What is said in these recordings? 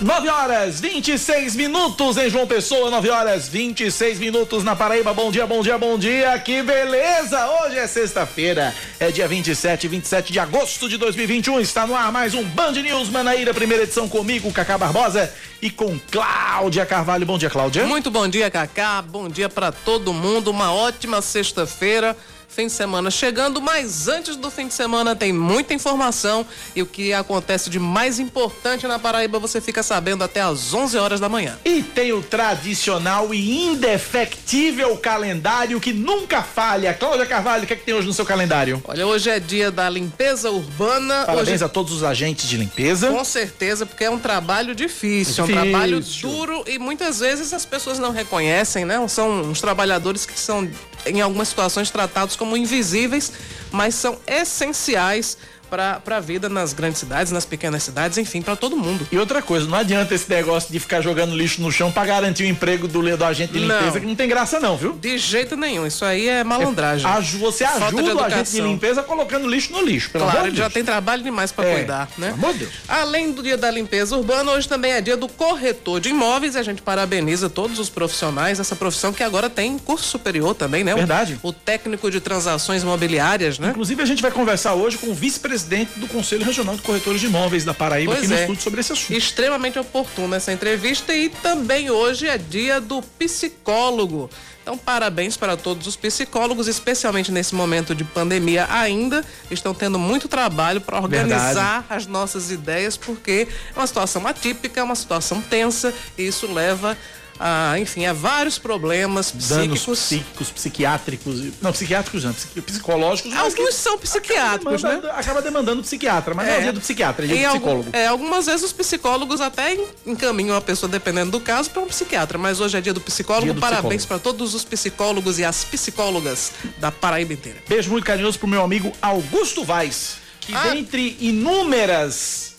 9 horas 26 minutos em João Pessoa, 9 horas 26 minutos na Paraíba. Bom dia, bom dia, bom dia. Que beleza! Hoje é sexta-feira, é dia 27, 27 de agosto de 2021. Está no ar mais um Band News Manaíra, primeira edição comigo, Cacá Barbosa e com Cláudia Carvalho. Bom dia, Cláudia. Muito bom dia, Cacá. Bom dia para todo mundo. Uma ótima sexta-feira fim de semana chegando, mas antes do fim de semana tem muita informação e o que acontece de mais importante na Paraíba você fica sabendo até às 11 horas da manhã. E tem o tradicional e indefectível calendário que nunca falha. Cláudia Carvalho, o que é que tem hoje no seu calendário? Olha, hoje é dia da limpeza urbana. Parabéns hoje... a todos os agentes de limpeza. Com certeza, porque é um trabalho difícil, é um trabalho duro e muitas vezes as pessoas não reconhecem, né? São uns trabalhadores que são em algumas situações tratados como invisíveis, mas são essenciais para a vida nas grandes cidades, nas pequenas cidades, enfim, para todo mundo. E outra coisa, não adianta esse negócio de ficar jogando lixo no chão para garantir o emprego do, do agente de limpeza, não, que não tem graça não, viu? De jeito nenhum, isso aí é malandragem. É, você ajuda o agente de limpeza colocando lixo no lixo, pelo Claro, ele já tem trabalho demais para é, cuidar, né? Amor de Deus. Além do dia da limpeza urbana, hoje também é dia do corretor de imóveis e a gente parabeniza todos os profissionais dessa profissão que agora tem curso superior também, né? Verdade. O, o técnico de transações imobiliárias, né? Inclusive a gente vai conversar hoje com o vice-presidente do Conselho Regional de Corretores de Imóveis da Paraíba pois aqui no é. estúdio sobre esse assunto. Extremamente oportuna essa entrevista e também hoje é dia do psicólogo. Então, parabéns para todos os psicólogos, especialmente nesse momento de pandemia ainda. Estão tendo muito trabalho para organizar Verdade. as nossas ideias, porque é uma situação atípica, é uma situação tensa, e isso leva a, enfim, a vários problemas psíquicos. Danos psíquicos, psiquiátricos. Não, psiquiátricos não, psicológicos. Alguns são psiquiátricos, acaba demandando, né? Acaba demandando psiquiatra, mas é, não é dia do psiquiatra, é dia do psicólogo. Algum, é, algumas vezes os psicólogos até encaminham a pessoa, dependendo do caso, para um psiquiatra. Mas hoje é dia do psicólogo. Dia do Parabéns para todos os psicólogos e as psicólogas da Paraíba inteira. Beijo muito carinhoso pro meu amigo Augusto Vaz, que ah. dentre inúmeras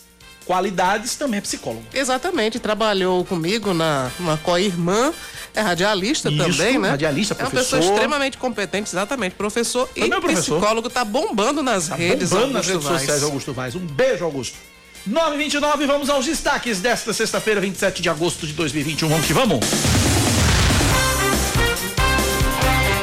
qualidades, também é psicólogo. Exatamente, trabalhou comigo na, na co-irmã, é radialista Isso, também, né? Radialista, professor. É uma pessoa extremamente competente, exatamente, professor e professor. psicólogo, tá bombando nas tá redes. Bombando nas redes Vaz. sociais, Augusto Vaz. Um beijo, Augusto. 929, vamos aos destaques desta sexta-feira, 27 de agosto de 2021. Vamos que vamos!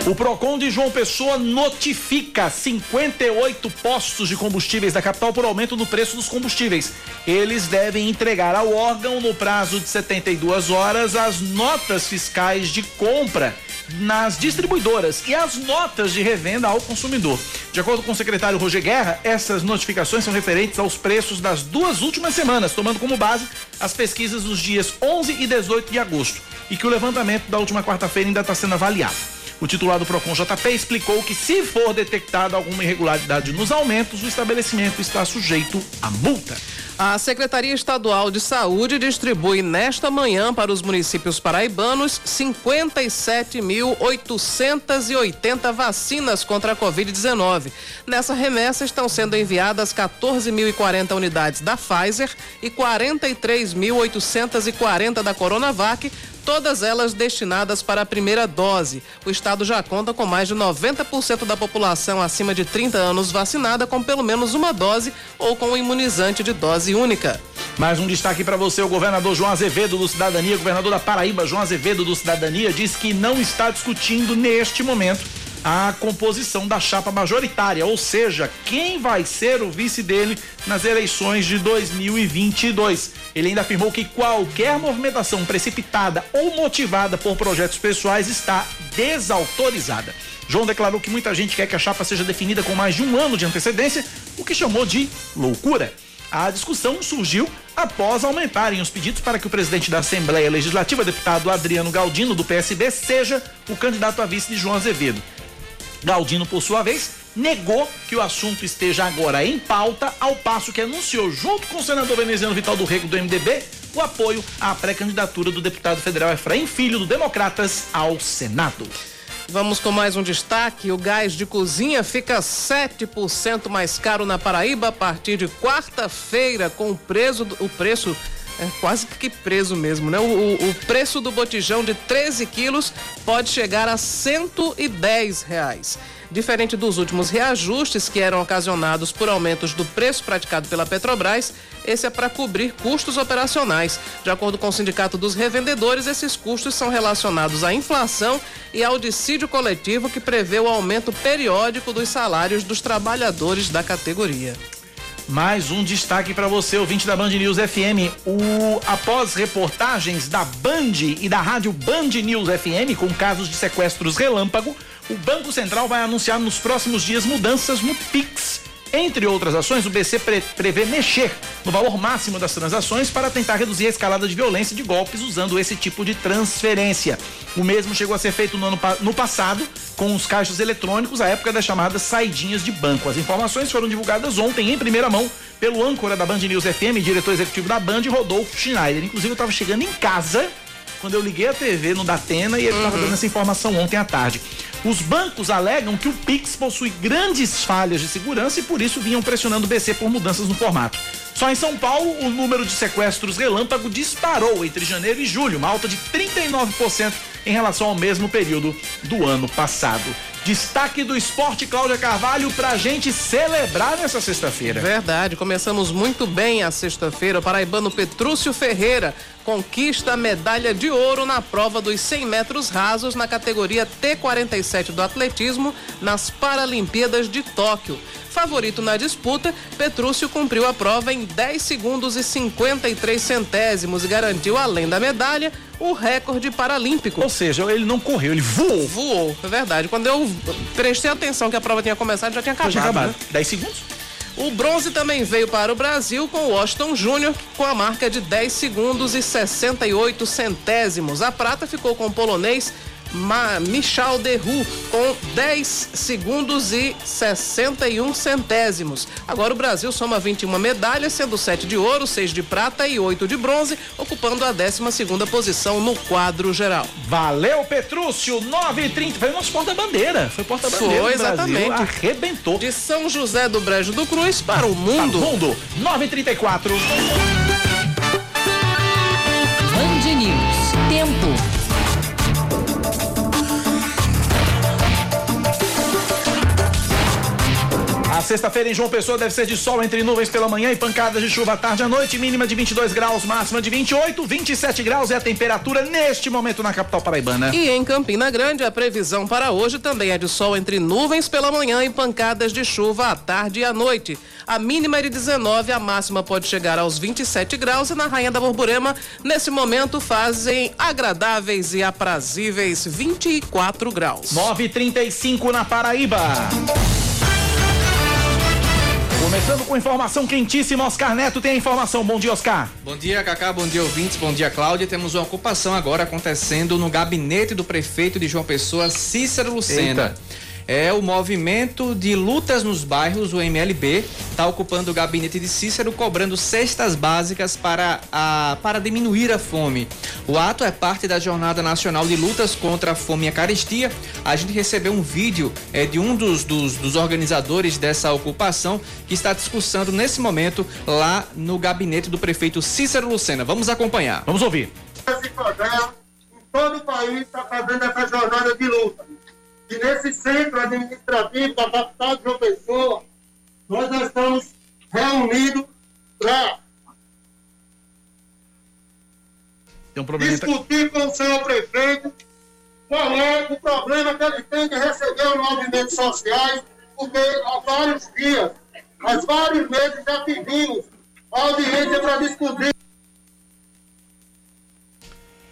O Procon de João Pessoa notifica 58 postos de combustíveis da capital por aumento no preço dos combustíveis. Eles devem entregar ao órgão no prazo de 72 horas as notas fiscais de compra nas distribuidoras e as notas de revenda ao consumidor. De acordo com o secretário Roger Guerra, essas notificações são referentes aos preços das duas últimas semanas, tomando como base as pesquisas dos dias 11 e 18 de agosto, e que o levantamento da última quarta-feira ainda está sendo avaliado. O titular do Procon JP explicou que se for detectada alguma irregularidade nos aumentos, o estabelecimento está sujeito a multa. A Secretaria Estadual de Saúde distribui nesta manhã para os municípios paraibanos 57.880 vacinas contra a Covid-19. Nessa remessa estão sendo enviadas 14.040 unidades da Pfizer e 43.840 da Coronavac todas elas destinadas para a primeira dose. O estado já conta com mais de 90% da população acima de 30 anos vacinada com pelo menos uma dose ou com o imunizante de dose única. Mais um destaque para você: o governador João Azevedo do Cidadania, governador da Paraíba, João Azevedo do Cidadania, diz que não está discutindo neste momento a composição da chapa majoritária, ou seja, quem vai ser o vice dele nas eleições de 2022. Ele ainda afirmou que qualquer movimentação precipitada ou motivada por projetos pessoais está desautorizada. João declarou que muita gente quer que a chapa seja definida com mais de um ano de antecedência, o que chamou de loucura. A discussão surgiu após aumentarem os pedidos para que o presidente da Assembleia Legislativa, deputado Adriano Galdino, do PSB, seja o candidato a vice de João Azevedo. Galdino, por sua vez, negou que o assunto esteja agora em pauta, ao passo que anunciou, junto com o senador veneziano Vital do Rego, do MDB, o apoio à pré-candidatura do deputado federal Efraim Filho, do Democratas, ao Senado. Vamos com mais um destaque. O gás de cozinha fica 7% mais caro na Paraíba a partir de quarta-feira, com o preço, o preço É quase que preso mesmo, né? O, o, o preço do botijão de 13 quilos pode chegar a 110 reais. Diferente dos últimos reajustes que eram ocasionados por aumentos do preço praticado pela Petrobras, esse é para cobrir custos operacionais. De acordo com o Sindicato dos Revendedores, esses custos são relacionados à inflação e ao dissídio coletivo que prevê o aumento periódico dos salários dos trabalhadores da categoria. Mais um destaque para você, ouvinte da Band News FM. O, após reportagens da Band e da rádio Band News FM com casos de sequestros relâmpago, o Banco Central vai anunciar nos próximos dias mudanças no Pix. Entre outras ações, o BC pre prevê mexer no valor máximo das transações para tentar reduzir a escalada de violência de golpes usando esse tipo de transferência. O mesmo chegou a ser feito no, ano, no passado com os caixas eletrônicos, à época das chamadas saidinhas de banco. As informações foram divulgadas ontem em primeira mão pelo âncora da Band News FM, diretor executivo da Band, Rodolfo Schneider. Inclusive, eu estava chegando em casa quando eu liguei a TV no Datena e ele estava uhum. dando essa informação ontem à tarde. Os bancos alegam que o Pix possui grandes falhas de segurança e por isso vinham pressionando o BC por mudanças no formato. Só em São Paulo, o número de sequestros relâmpago disparou entre janeiro e julho, uma alta de 39% em relação ao mesmo período do ano passado. Destaque do esporte, Cláudia Carvalho, pra gente celebrar nessa sexta-feira. Verdade, começamos muito bem a sexta-feira. O paraibano Petrúcio Ferreira conquista a medalha de ouro na prova dos 100 metros rasos na categoria T47 do atletismo nas Paralimpíadas de Tóquio. Favorito na disputa, Petrúcio cumpriu a prova em 10 segundos e 53 centésimos e garantiu, além da medalha, o recorde paralímpico. Ou seja, ele não correu, ele voou. Voou, é verdade. Quando eu prestei atenção que a prova tinha começado, já tinha acabado. Já acabado. Né? 10 segundos? O bronze também veio para o Brasil com o Washington Júnior com a marca de 10 segundos e 68 centésimos. A prata ficou com o polonês Ma Michal Derru com 10 segundos e 61 centésimos. Agora o Brasil soma 21 medalhas, sendo 7 de ouro, 6 de prata e 8 de bronze, ocupando a 12 posição no quadro geral. Valeu, Petrúcio! 9h30. Foi o nosso porta-bandeira. Foi porta-bandeira. Foi, exatamente. Brasil. Arrebentou. De São José do Brejo do Cruz para o mundo. Para o mundo. 9h34. Band News. Tempo. A sexta-feira em João Pessoa deve ser de sol entre nuvens pela manhã e pancadas de chuva à tarde à noite, mínima de 22 graus, máxima de 28, 27 graus é a temperatura neste momento na capital paraibana. E em Campina Grande, a previsão para hoje também é de sol entre nuvens pela manhã e pancadas de chuva à tarde e à noite. A mínima é de 19, a máxima pode chegar aos 27 graus e na Rainha da Borborema, nesse momento, fazem agradáveis e aprazíveis 24 graus. 9:35 na Paraíba. Começando com informação quentíssima, Oscar Neto tem a informação. Bom dia, Oscar. Bom dia, Cacá. Bom dia, ouvintes. Bom dia, Cláudia. Temos uma ocupação agora acontecendo no gabinete do prefeito de João Pessoa, Cícero Lucena. Eita. É o movimento de lutas nos bairros, o MLB, está ocupando o gabinete de Cícero, cobrando cestas básicas para, a, para diminuir a fome. O ato é parte da Jornada Nacional de Lutas contra a Fome e a Carestia. A gente recebeu um vídeo é, de um dos, dos, dos organizadores dessa ocupação que está discussando nesse momento lá no gabinete do prefeito Cícero Lucena. Vamos acompanhar. Vamos ouvir. Esse programa, em todo o país, está fazendo essa jornada de luta que nesse centro administrativo da capital de João Pessoa, nós estamos reunidos para um discutir com o senhor prefeito qual é o problema que ele tem de receber os movimentos sociais, porque há vários dias, há vários meses já pedimos audiência para discutir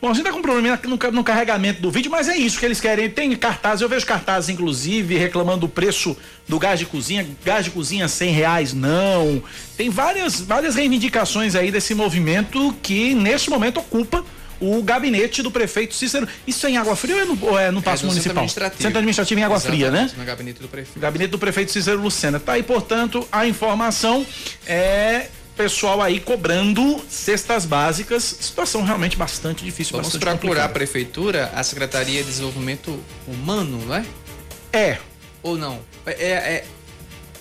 Bom, a gente tá com um problema no, no, carregamento do vídeo, mas é isso que eles querem. Tem cartazes, eu vejo cartazes, inclusive, reclamando do preço do gás de cozinha. Gás de cozinha cem reais, não. Tem várias, várias reivindicações aí desse movimento que, neste momento, ocupa o gabinete do prefeito Cícero. Isso é em Água Fria ou é no, ou é no Passo é Municipal? Centro administrativo. Centro administrativo em Água Exatamente, Fria, né? No gabinete do prefeito. Gabinete do prefeito Cícero Lucena. Tá aí, portanto, a informação é pessoal aí cobrando cestas básicas, situação realmente bastante difícil. Vamos bastante procurar complicada. a prefeitura, a Secretaria de Desenvolvimento Humano, não é? É. Ou não? É, é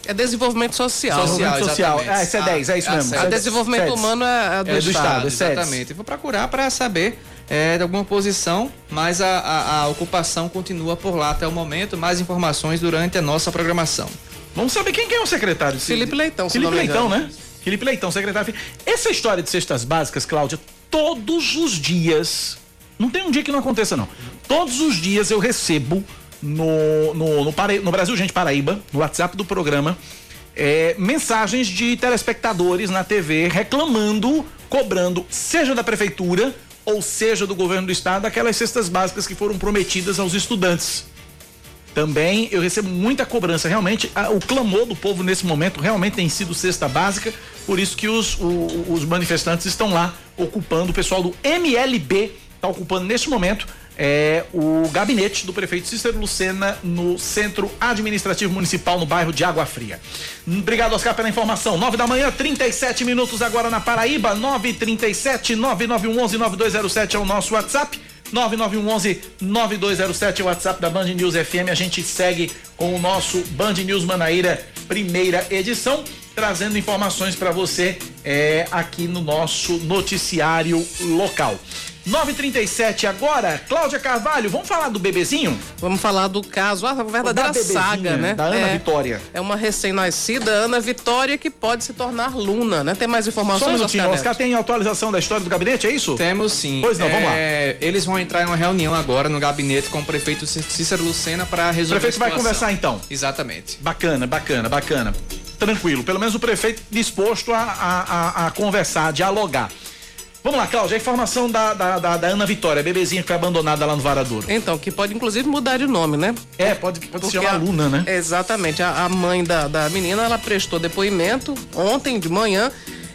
É desenvolvimento social. Social, social. Ah, esse é 10, é isso Ah, mesmo. A É desenvolvimento SEDES. humano é, é do, É do Estado. Estado, é. Exatamente. Vou procurar para saber é, de alguma posição, mas a, a- a ocupação continua por lá até o momento. Mais informações durante a nossa programação. Vamos saber quem, é o secretário. Felipe Leitão, se Felipe Leitão, né? Felipe Leitão, secretário. Essa história de cestas básicas, Cláudia, todos os dias, não tem um dia que não aconteça não. Todos os dias eu recebo no, no, no, no Brasil Gente Paraíba, no WhatsApp do programa, é, mensagens de telespectadores na TV reclamando, cobrando, seja da prefeitura ou seja do governo do estado, aquelas cestas básicas que foram prometidas aos estudantes. Também eu recebo muita cobrança. Realmente, a- o clamor do povo nesse momento realmente tem sido cesta básica. Por isso que os, o- os manifestantes estão lá ocupando, o pessoal do MLB está ocupando neste momento é, o gabinete do prefeito Cícero Lucena no Centro Administrativo Municipal, no bairro de Água Fria. Obrigado, Oscar, pela informação. 9 da manhã, 37 minutos agora na Paraíba. 937 9911 9207 é o nosso WhatsApp. 9911 9207 é o WhatsApp da Band News FM. A gente segue com o nosso Band News Manaíra, primeira edição, trazendo informações para você é, aqui no nosso noticiário local. 937 agora, Cláudia Carvalho, vamos falar do bebezinho? Vamos falar do caso, a verdadeira Da saga, né? da Ana é, Vitória. É uma recém-nascida Ana Vitória que pode se tornar Luna, né? Tem mais Só um informações, minutinho, Oscar Oscar, tem atualização da história do gabinete, é isso? Temos sim. Pois não, vamos lá. É, Eles vão entrar em uma reunião agora no gabinete com o prefeito Cícero Lucena para O resolver prefeito a vai conversar então. Exatamente. Bacana, bacana, bacana. Tranquilo. Pelo menos o prefeito disposto a, a, a- a conversar, a dialogar. Vamos lá, Cláudia, a informação da, da, da- da Ana Vitória, a bebezinha que foi abandonada lá no Varadouro. Então, que pode inclusive mudar de nome, né? É, pode, pode se Porque chamar a- Luna, né? Exatamente. A, a mãe da, da menina, ela prestou depoimento ontem de manhã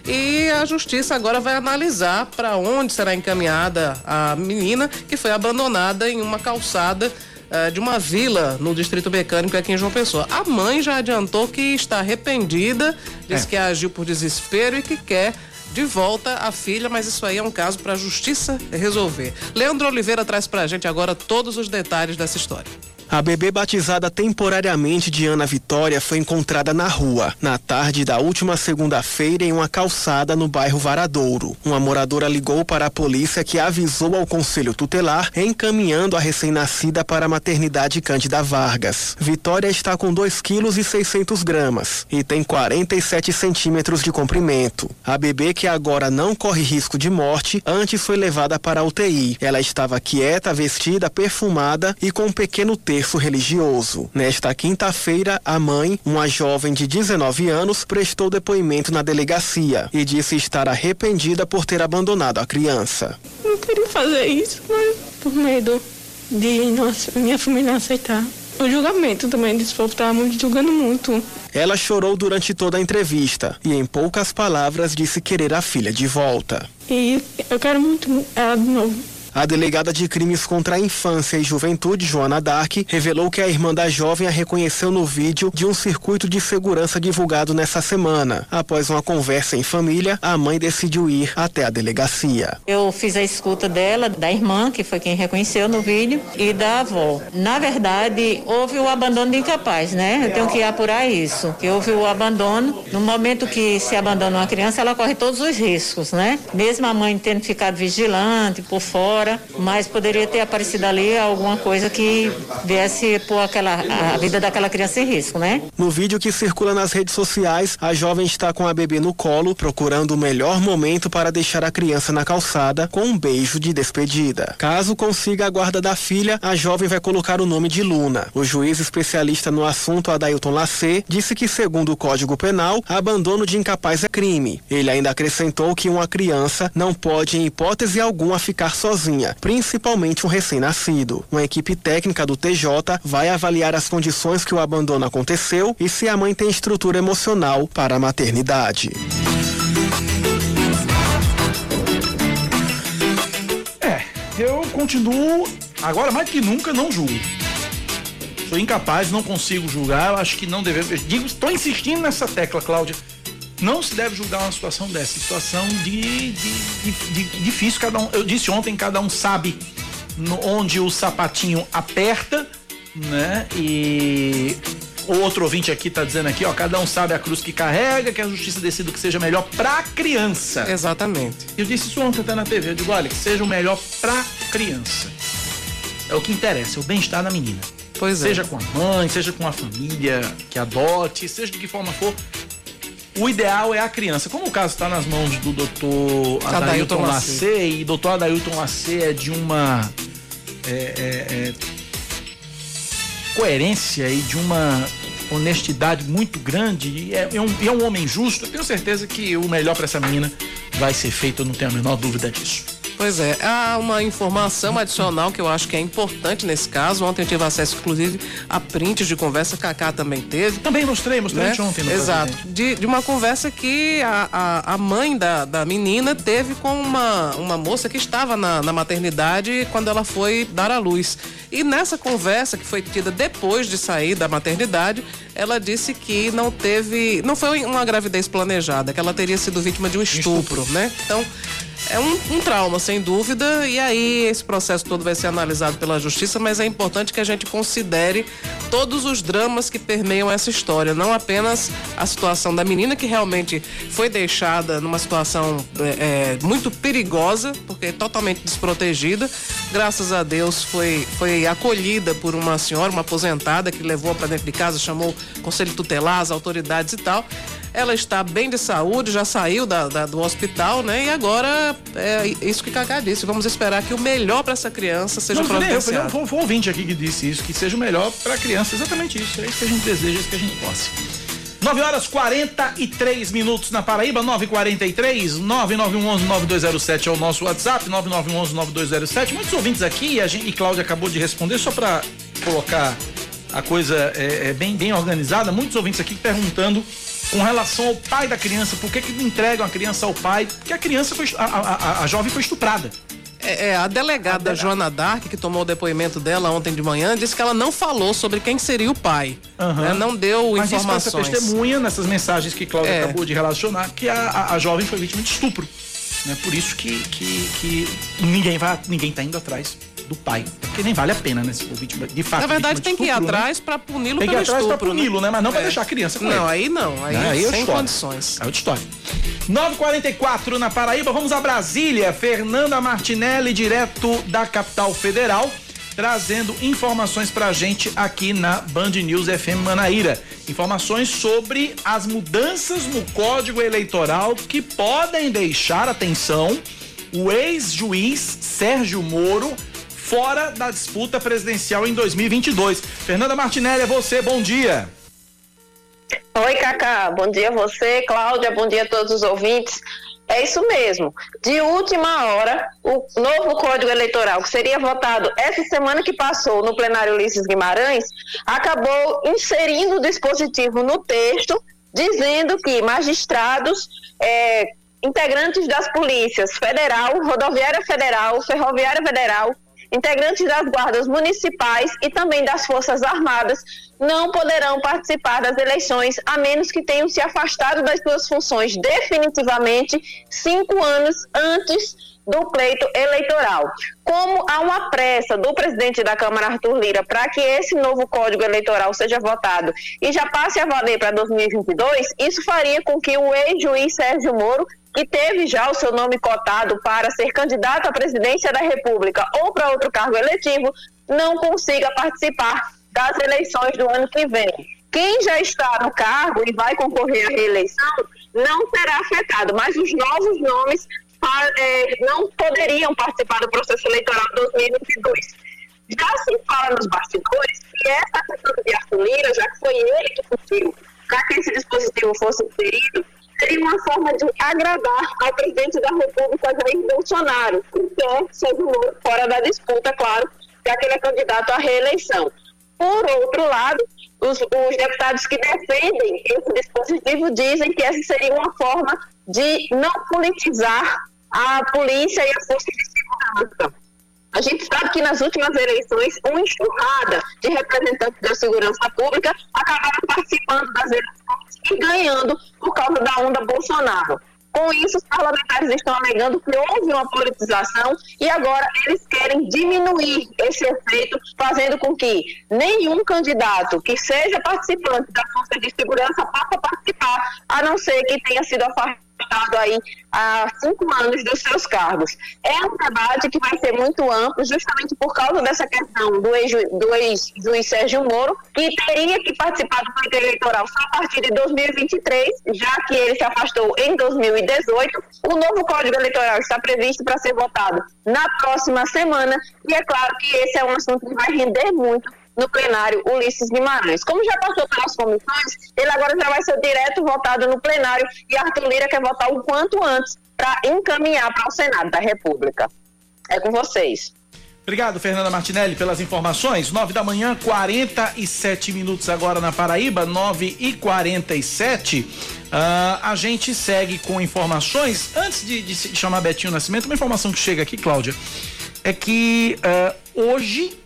e a justiça agora vai analisar para onde será encaminhada a menina que foi abandonada em uma calçada eh, de uma vila no Distrito Mecânico aqui em João Pessoa. A mãe já adiantou que está arrependida, diz É. que agiu por desespero e que quer de volta a filha, mas isso aí é um caso para a justiça resolver. Leandro Oliveira traz para a gente agora todos os detalhes dessa história. A bebê batizada temporariamente de Ana Vitória foi encontrada na rua, na tarde da última segunda-feira, em uma calçada no bairro Varadouro. Uma moradora ligou para a polícia que avisou ao conselho tutelar, encaminhando a recém-nascida para a maternidade Cândida Vargas. Vitória está com 2 quilos e 600 gramas e tem 47 centímetros de comprimento. A bebê, que agora não corre risco de morte, antes foi levada para a UTI. Ela estava quieta, vestida, perfumada e com um pequeno terço religioso. Nesta quinta-feira, a mãe, uma jovem de 19 anos, prestou depoimento na delegacia e disse estar arrependida por ter abandonado a criança. Não queria fazer isso, mas por medo de nossa, minha família aceitar. O julgamento também desse povo estava muito julgando muito. Ela chorou durante toda a entrevista e, em poucas palavras, disse querer a filha de volta. E eu quero muito ela de novo. A delegada de crimes contra a infância e juventude, Joana Dark, revelou que a irmã da jovem a reconheceu no vídeo de um circuito de segurança divulgado nessa semana. Após uma conversa em família, a mãe decidiu ir até a delegacia. Eu fiz a escuta dela, da irmã, que foi quem reconheceu no vídeo, e da avó. Na verdade, houve o abandono de incapaz, né? Eu tenho que apurar isso. Que houve o abandono. No momento que se abandona uma criança, ela corre todos os riscos, né? Mesmo a mãe tendo ficado vigilante por fora, mas poderia ter aparecido ali alguma coisa que viesse pôr aquela, a vida daquela criança em risco, né? No vídeo que circula nas redes sociais, a jovem está com a bebê no colo, procurando o melhor momento para deixar a criança na calçada com um beijo de despedida. Caso consiga a guarda da filha, a jovem vai colocar o nome de Luna. O juiz especialista no assunto, Adailton Lacê, disse que, segundo o Código Penal, abandono de incapaz é crime. Ele ainda acrescentou que uma criança não pode, em hipótese alguma, ficar sozinha, principalmente um recém-nascido. Uma equipe técnica do TJ vai avaliar as condições que o abandono aconteceu e se a mãe tem estrutura emocional para a maternidade. É, eu continuo, agora mais que nunca, não julgo. Sou incapaz, não consigo julgar, acho que não devemos. Digo, estou insistindo nessa tecla, Cláudia. Não se deve julgar uma situação dessa. Situação de, de, de- de- difícil, cada um. Eu disse ontem, cada um sabe no- onde o sapatinho aperta, né? E O outro ouvinte aqui tá dizendo aqui, ó, cada um sabe a cruz que carrega, que a justiça decida o que seja melhor pra criança. Exatamente. Eu disse isso ontem até na TV, eu digo, olha, que seja o melhor pra criança. É o que interessa, é o bem-estar da menina. Pois é. seja com a mãe, seja com a família que adote, seja de que forma for. O ideal é a criança. Como o caso está nas mãos do doutor Adailton Adailton Lacê. E doutor Adailton Lacê é de uma é, é, é, coerência e de uma honestidade muito grande e é, é um, e é um homem justo, eu tenho certeza que o melhor para essa menina vai ser feito, eu não tenho a menor dúvida disso. Pois é, há uma informação adicional que eu acho que é importante nesse caso. Ontem eu tive acesso, inclusive, a prints de conversa, Cacá também teve. Também mostrei, mostrei né? anteontem no Exato. Presidente. De, de uma conversa que a, a, a mãe da, da menina teve com uma, uma moça que estava na, na maternidade quando ela foi dar à luz. E nessa conversa, que foi tida depois de sair da maternidade, ela disse que não teve. Não foi uma gravidez planejada, que ela teria sido vítima de um estupro, né? Então. É um, um trauma, sem dúvida, e aí esse processo todo vai ser analisado pela justiça, mas é importante que a gente considere todos os dramas que permeiam essa história, não apenas a situação da menina que realmente foi deixada numa situação é, é, muito perigosa, porque totalmente desprotegida. Graças a Deus foi, foi acolhida por uma senhora, uma aposentada, que levou para dentro de casa, chamou o conselho tutelar, as autoridades e tal. Ela está bem de saúde, já saiu da, da- do hospital, né? E agora é isso que Cacá disse. Vamos esperar que o melhor para essa criança seja Não, eu falei, eu providenciado. foi, foi um ouvinte aqui que disse isso, que seja o melhor para a criança. Exatamente isso. É isso que a gente deseja, é isso que a gente possa. 9 horas 43 minutos na Paraíba, 9h43, 9911-9207 é o nosso WhatsApp, 9911-9207. Muitos ouvintes aqui, e, a gente, e Cláudia acabou de responder, só para colocar a coisa é, é bem, bem organizada, muitos ouvintes aqui perguntando com relação ao pai da criança, por que, que não entregam a criança ao pai? Porque a criança foi, a, a, a- a jovem foi estuprada. É, é, a delegada Joana Dark, que tomou o depoimento dela ontem de manhã, disse que ela não falou sobre quem seria o pai. Aham. né? Não deu Mas isso essa informações. testemunha nessas mensagens que Cláudia É. acabou de relacionar que a, a, a jovem foi vítima de estupro. Né? Por isso que, que, que ninguém vai ninguém tá indo atrás do pai. Porque nem vale a pena, né? Se for vítima, de fato. Na verdade, tem que ir né? atrás pra puni-lo Tem que ir atrás pra estupro. puni-lo, né? Mas não pra É. deixar a criança com Não, ele. aí não. Aí, Né? Aí sem história. condições. É outra história. 944 na Paraíba, vamos a Brasília. Fernanda Martinelli, direto da capital federal, trazendo informações pra gente aqui na Band News FM Manaíra. Informações sobre as mudanças no Código Eleitoral que podem deixar, atenção, o ex-juiz Sérgio Moro fora da disputa presidencial em 2022. Fernanda Martinelli, é você, bom dia. Oi, Cacá. Bom dia a você, Cláudia. Bom dia a todos os ouvintes. É isso mesmo. De última hora, o novo Código Eleitoral, que seria votado essa semana que passou no plenário Ulisses Guimarães, acabou inserindo o dispositivo no texto, dizendo que magistrados, é, integrantes das polícias federal, rodoviária federal, ferroviária federal, integrantes das guardas municipais e também das Forças Armadas não poderão participar das eleições a menos que tenham se afastado das suas funções definitivamente cinco anos antes do pleito eleitoral. Como há uma pressa do presidente da Câmara, Arthur Lira, para que esse novo Código Eleitoral seja votado e já passe a valer para 2022, isso faria com que o ex-juiz Sérgio Moro que teve já o seu nome cotado para ser candidato à presidência da República ou para outro cargo eletivo, não consiga participar das eleições do ano que vem. Quem já está no cargo e vai concorrer à reeleição não será afetado, mas os novos nomes eh, não poderiam participar do processo eleitoral de 2022. Já se fala nos bastidores que essa questão de Arthur Lira, já que foi ele que pediu para que esse dispositivo fosse inserido, seria uma forma de agradar ao presidente da República, Jair Bolsonaro, que quer Sérgio Moro fora da disputa, claro, já que ele é candidato à reeleição. Por outro lado, os, os deputados que defendem esse dispositivo dizem que essa seria uma forma de não politizar a polícia e a força de segurança. A gente sabe que nas últimas eleições, uma enxurrada de representantes da segurança pública acabaram participando das eleições e ganhando por causa da onda Bolsonaro. Com isso, os parlamentares estão alegando que houve uma politização e agora eles querem diminuir esse efeito, fazendo com que nenhum candidato que seja participante da Força de Segurança possa participar, a não ser que tenha sido afastado afastado aí há cinco anos dos seus cargos. É um debate que vai ser muito amplo, justamente por causa dessa questão do ex-juiz ex Sérgio Moro, que teria que participar do pleito eleitoral só a partir de 2023, já que ele se afastou em 2018. O novo Código Eleitoral está previsto para ser votado na próxima semana, e é claro que esse é um assunto que vai render muito no plenário Ulisses Guimarães. Como já passou pelas comissões, ele agora já vai ser direto votado no plenário e Arthur Lira quer votar o quanto antes para encaminhar para o Senado da República. É com vocês. Obrigado, Fernanda Martinelli, pelas informações. 9 da manhã, 47 minutos agora na Paraíba, 9 e 47. Uh, ah, a gente segue com informações. Antes de, de, chamar Betinho Nascimento, uma informação que chega aqui, Cláudia, é que uh, hoje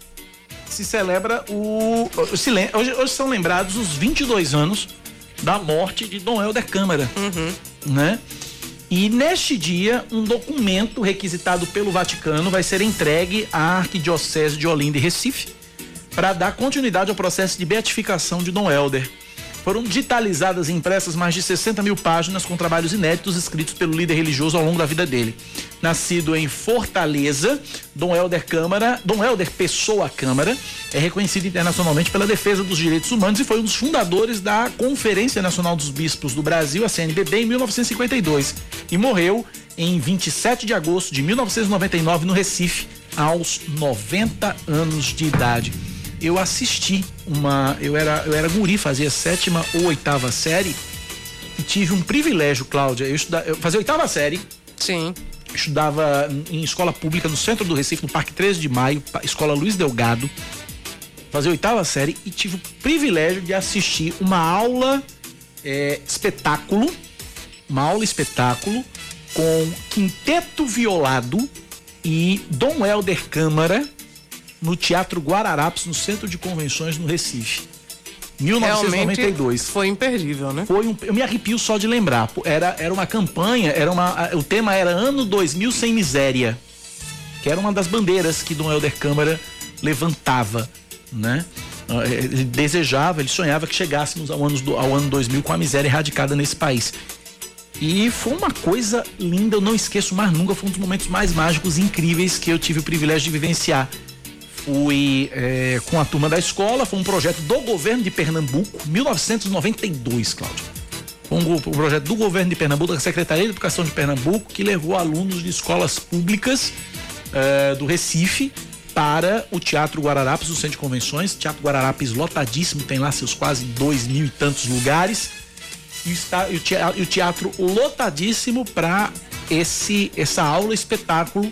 se celebra o. o hoje, hoje são lembrados os 22 anos da morte de Dom Helder Câmara. Uhum. Né? E neste dia, um documento requisitado pelo Vaticano vai ser entregue à Arquidiocese de Olinda e Recife para dar continuidade ao processo de beatificação de Dom Helder. Foram digitalizadas e impressas mais de 60 mil páginas com trabalhos inéditos escritos pelo líder religioso ao longo da vida dele. Nascido em Fortaleza, Dom Helder Câmara, Dom Helder Pessoa Câmara, é reconhecido internacionalmente pela defesa dos direitos humanos e foi um dos fundadores da Conferência Nacional dos Bispos do Brasil, a CNBB, em 1952. E morreu em 27 de agosto de 1999 no Recife, aos 90 anos de idade eu assisti uma. Eu era, eu era guri, fazia sétima ou oitava série. E tive um privilégio, Cláudia. Eu, estudava, eu fazia oitava série. Sim. Estudava em escola pública no centro do Recife, no Parque 13 de Maio, escola Luiz Delgado. Fazia oitava série e tive o privilégio de assistir uma aula é, espetáculo. Uma aula espetáculo com quinteto violado e Dom Helder Câmara no Teatro Guararapes, no Centro de Convenções, no Recife. 1992. Realmente foi imperdível, né? Foi um, eu me arrepio só de lembrar. Era, era uma campanha, era uma, o tema era Ano 2000 sem miséria, que era uma das bandeiras que Dom Helder Câmara levantava, né? Ah, é, ele desejava, ele sonhava que chegássemos ao ano, ao ano 2000 com a miséria erradicada nesse país. E foi uma coisa linda, eu não esqueço mais nunca, foi um dos momentos mais mágicos e incríveis que eu tive o privilégio de vivenciar fui é, com a turma da escola, foi um projeto do governo de Pernambuco, 1992, Cláudio. Foi um, um projeto do governo de Pernambuco, da Secretaria de Educação de Pernambuco, que levou alunos de escolas públicas é, do Recife para o Teatro Guararapes, o Centro de Convenções. Teatro Guararapes lotadíssimo, tem lá seus quase dois mil e tantos lugares. E, está, e, o, teatro, lotadíssimo para esse essa aula espetáculo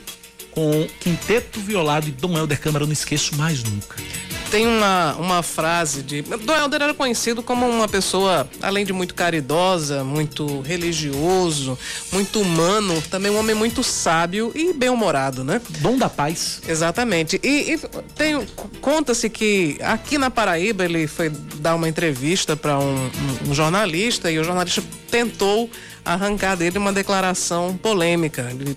com Quinteto Violado e Dom Helder Câmara, eu não esqueço mais nunca. Tem uma, uma frase de. Dom Helder era conhecido como uma pessoa, além de muito caridosa, muito religioso, muito humano, também um homem muito sábio e bem-humorado, né? Dom da paz. Exatamente. E, e tem, conta-se que aqui na Paraíba ele foi dar uma entrevista para um, um, um jornalista e o jornalista tentou arrancar dele uma declaração polêmica. Ele,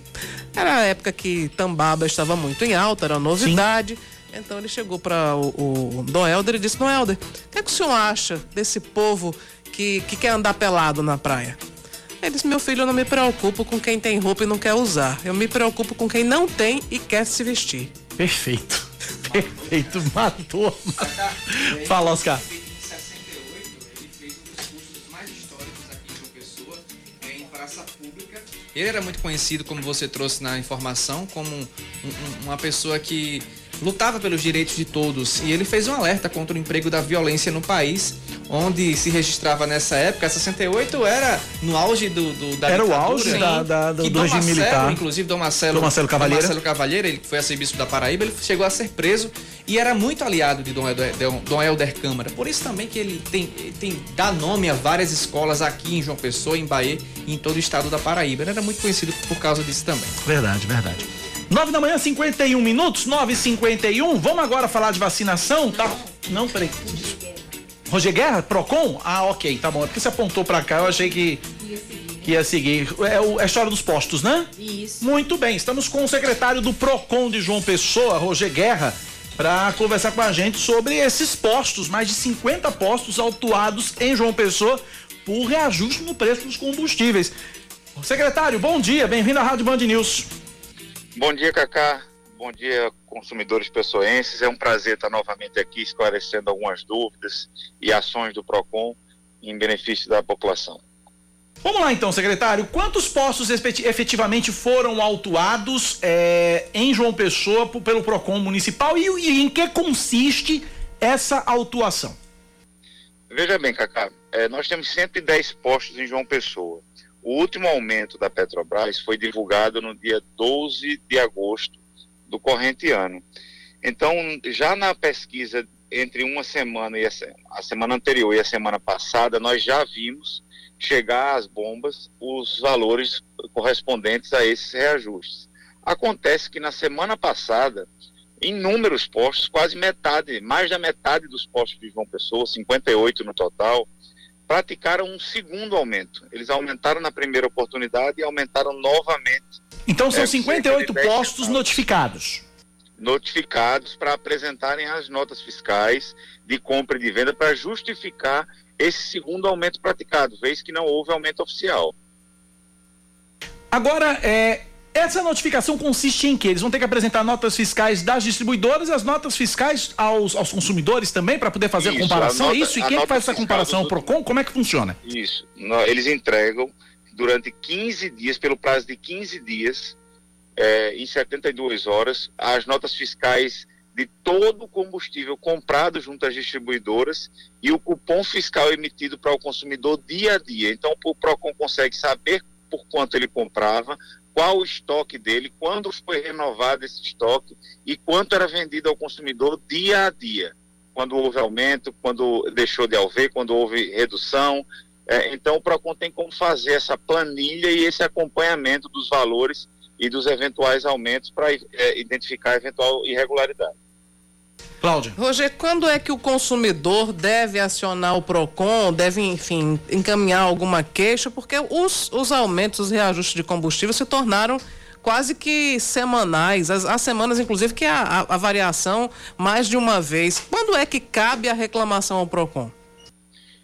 era a época que Tambaba estava muito em alta, era novidade. Sim. Então ele chegou para o, o Dom Helder e disse: Dom Helder, o que, é que o senhor acha desse povo que, que quer andar pelado na praia? Ele disse: Meu filho, eu não me preocupo com quem tem roupa e não quer usar. Eu me preocupo com quem não tem e quer se vestir. Perfeito. Perfeito. Matou. Fala, Oscar. Ele era muito conhecido, como você trouxe na informação, como um, um, uma pessoa que lutava pelos direitos de todos e ele fez um alerta contra o emprego da violência no país, onde se registrava nessa época, 68 era no auge do, do da Era o auge sim, da, da, do, do regime Marcelo, militar. Inclusive Dom Marcelo, Dom Marcelo Cavalheiro. Dom Marcelo Cavalheiro, ele foi arcebispo da Paraíba, ele chegou a ser preso e era muito aliado de Dom Helder, Dom Helder Câmara. Por isso também que ele tem, tem dá nome a várias escolas aqui em João Pessoa, em Bahia e em todo o estado da Paraíba. Ele era muito conhecido por causa disso também. Verdade, verdade. 9 da manhã, 51 minutos, 9 e 51 Vamos agora falar de vacinação, tá? Não, peraí. Roger Guerra, Procon? Ah, ok, tá bom. É porque você apontou pra cá, eu achei que. que ia seguir. É, o, é a história dos postos, né? Isso. Muito bem, estamos com o secretário do PROCON de João Pessoa, Roger Guerra, para conversar com a gente sobre esses postos, mais de 50 postos autuados em João Pessoa por reajuste no preço dos combustíveis. Secretário, bom dia, bem-vindo à Rádio Band News. Bom dia, Cacá. Bom dia, consumidores pessoenses. É um prazer estar novamente aqui esclarecendo algumas dúvidas e ações do PROCON em benefício da população. Vamos lá então, secretário. Quantos postos efetivamente foram autuados é, em João Pessoa pelo PROCON municipal e, e, em que consiste essa autuação? Veja bem, Cacá, é, nós temos 110 postos em João Pessoa. O último aumento da Petrobras foi divulgado no dia 12 de agosto do corrente ano. Então, já na pesquisa entre uma semana e a, a semana anterior e a semana passada, nós já vimos chegar às bombas os valores correspondentes a esses reajustes. Acontece que na semana passada, inúmeros postos, quase metade, mais da metade dos postos de João Pessoa, 58 no total, praticaram um segundo aumento. Eles aumentaram na primeira oportunidade e aumentaram novamente. Então são é, 58 postos notificados. Notificados para apresentarem as notas fiscais de compra e de venda para justificar esse segundo aumento praticado, vez que não houve aumento oficial. Agora, é, essa notificação consiste em que eles vão ter que apresentar notas fiscais das distribuidoras e as notas fiscais aos, aos consumidores também para poder fazer isso, a comparação. A é nota, é isso? E quem é que faz essa comparação? O PROCON? Como é que funciona? Isso. Eles entregam durante 15 dias, pelo prazo de 15 dias, é, em 72 horas, as notas fiscais de todo o combustível comprado junto às distribuidoras e o cupom fiscal emitido para o consumidor dia a dia. Então, o PROCON consegue saber por quanto ele comprava, qual o estoque dele, quando foi renovado esse estoque e quanto era vendido ao consumidor dia a dia. Quando houve aumento, quando deixou de haver, quando houve redução. É, então, o PROCON tem como fazer essa planilha e esse acompanhamento dos valores e dos eventuais aumentos para é, identificar eventual irregularidade. Cláudia. Roger, quando é que o consumidor deve acionar o PROCON, deve, enfim, encaminhar alguma queixa? Porque os, os aumentos, os reajustes de combustível se tornaram quase que semanais, as, as semanas, inclusive, que a, a, a, variação mais de uma vez. Quando é que cabe a reclamação ao PROCON?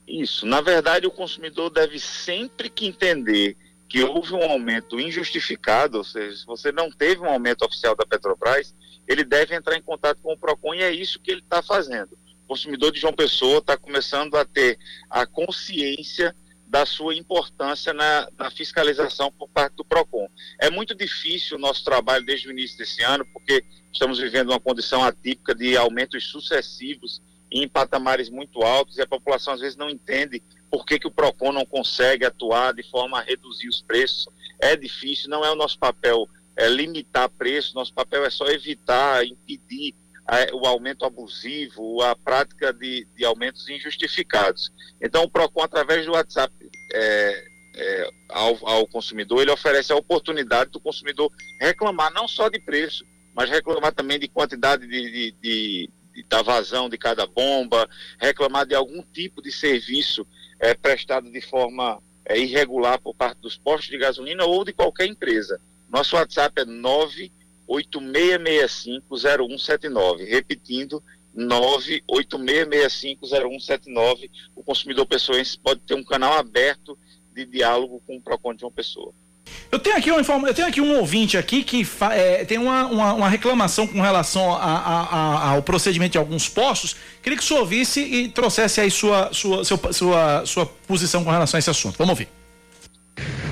Isso. Na verdade, o consumidor deve sempre que entender que houve um aumento injustificado, ou seja, se você não teve um aumento oficial da Petrobras, ele deve entrar em contato com o PROCON e é isso que ele está fazendo. O consumidor de João Pessoa está começando a ter a consciência da sua importância na, na, fiscalização por parte do PROCON. É muito difícil o nosso trabalho desde o início desse ano, porque estamos vivendo uma condição atípica de aumentos sucessivos em patamares muito altos e a população às vezes não entende por que, que o PROCON não consegue atuar de forma a reduzir os preços. É difícil, não é o nosso papel é, limitar preço, nosso papel é só evitar, impedir é, o aumento abusivo, a prática de, de, aumentos injustificados. Então, o PROCON, através do WhatsApp é, é, ao, ao, consumidor, ele oferece a oportunidade do consumidor reclamar não só de preço, mas reclamar também de quantidade de, de, de, da vazão de cada bomba, reclamar de algum tipo de serviço é, prestado de forma é, irregular por parte dos postos de gasolina ou de qualquer empresa. Nosso WhatsApp é 986650179. Repetindo, 986650179. O consumidor pessoense pode ter um canal aberto de diálogo com o PROCON de uma pessoa. Eu tenho aqui, uma eu tenho aqui um ouvinte aqui que é, tem uma, uma, uma, reclamação com relação a, a, a, ao procedimento de alguns postos. Queria que o senhor ouvisse e trouxesse aí sua, sua, seu, sua, sua posição com relação a esse assunto. Vamos ouvir.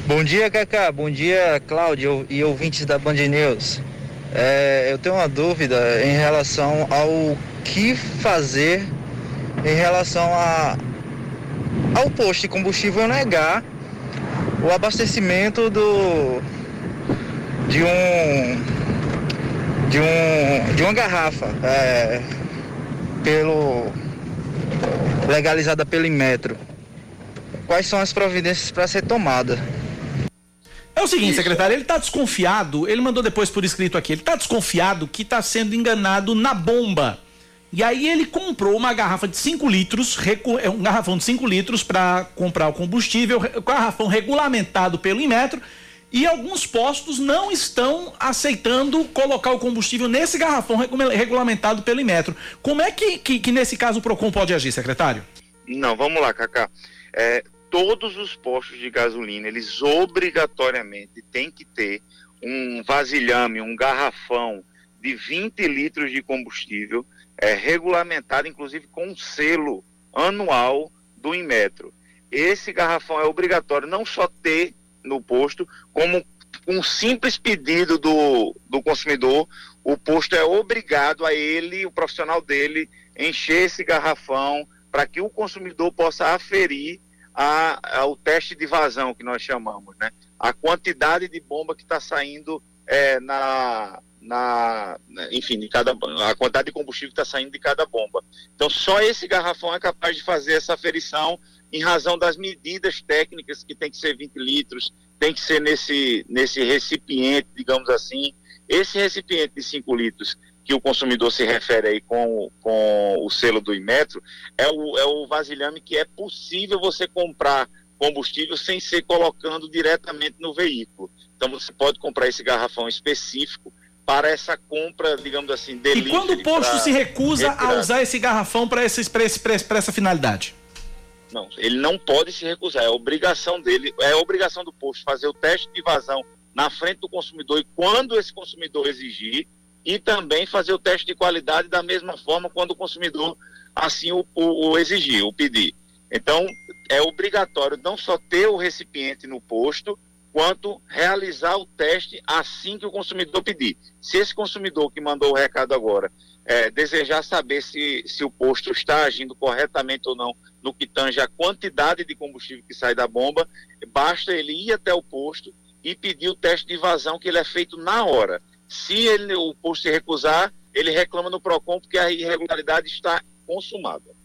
Bom dia, Cacá. Bom dia, Cláudio e ouvintes da Band News. É, eu tenho uma dúvida em relação ao que fazer em relação a, ao posto de combustível negar o abastecimento do de um de um de uma garrafa é, pelo legalizada pelo Inmetro. Quais são as providências para ser tomada? É o seguinte, secretário, ele está desconfiado, ele mandou depois por escrito aqui, ele está desconfiado que está sendo enganado na bomba. E aí ele comprou uma garrafa de 5 litros, é um garrafão de 5 litros para comprar o combustível, garrafão regulamentado pelo Inmetro, e alguns postos não estão aceitando colocar o combustível nesse garrafão regulamentado pelo Inmetro. Como é que, que, que nesse caso o PROCON pode agir, secretário? Não, vamos lá, Cacá. É, todos os postos de gasolina, eles obrigatoriamente têm que ter um vasilhame, um garrafão de 20 litros de combustível, é, regulamentado inclusive com um selo anual do Inmetro. Esse garrafão é obrigatório não só ter no posto, como um simples pedido do, do consumidor, o posto é obrigado a ele, o profissional dele, encher esse garrafão para que o consumidor possa aferir a, a, o teste de vazão que nós chamamos, né? A quantidade de bomba que está saindo é, na, na, enfim, de cada, a quantidade de combustível que está saindo de cada bomba. Então, só esse garrafão é capaz de fazer essa aferição em razão das medidas técnicas que tem que ser 20 litros, tem que ser nesse, nesse recipiente, digamos assim. Esse recipiente de 5 litros que o consumidor se refere aí com, com o selo do Imetro é o, é o vasilhame que é possível você comprar combustível sem ser colocando diretamente no veículo. Então você pode comprar esse garrafão específico para essa compra, digamos assim, delivery. E quando o posto se recusa a usar esse garrafão para essa finalidade? Não, ele não pode se recusar, é obrigação dele, é obrigação do posto fazer o teste de vazão na frente do consumidor e quando esse consumidor exigir, e também fazer o teste de qualidade da mesma forma quando o consumidor assim o, o, o exigir, o pedir. Então, é obrigatório não só ter o recipiente no posto, quanto realizar o teste assim que o consumidor pedir. Se esse consumidor que mandou o recado agora é, desejar saber se, se o posto está agindo corretamente ou não no que tange a quantidade de combustível que sai da bomba, basta ele ir até o posto e pedir o teste de vazão que ele é feito na hora. Se ele, o posto se recusar, ele reclama no PROCON porque a irregularidade está consumada.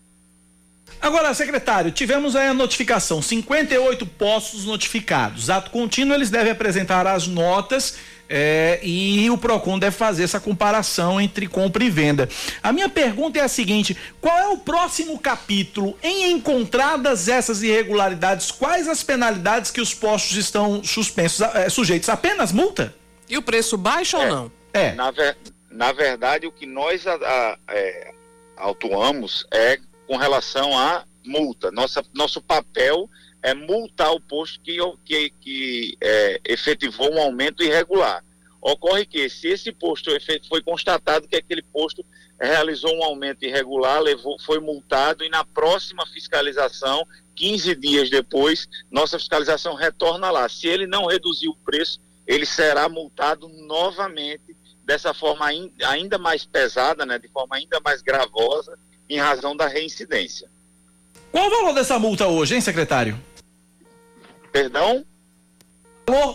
Agora, secretário, tivemos aí a notificação, 58 postos notificados. Ato contínuo, eles devem apresentar as notas é, e o PROCON deve fazer essa comparação entre compra e venda. A minha pergunta é a seguinte: qual é o próximo capítulo? Em encontradas essas irregularidades, quais as penalidades que os postos estão suspensos, é, sujeitos? Apenas multa? E o preço baixo é, ou não? É. Na, ver, na verdade, o que nós a, a, é, autuamos é com relação à multa. Nossa, nosso papel é multar o posto que, que, que é, efetivou um aumento irregular. Ocorre que, se esse posto foi constatado que aquele posto realizou um aumento irregular, levou, foi multado e na próxima fiscalização, 15 dias depois, nossa fiscalização retorna lá. Se ele não reduziu o preço, ele será multado novamente, dessa forma ainda mais pesada, né, de forma ainda mais gravosa, em razão da reincidência. Qual o valor dessa multa hoje, hein, secretário? Perdão?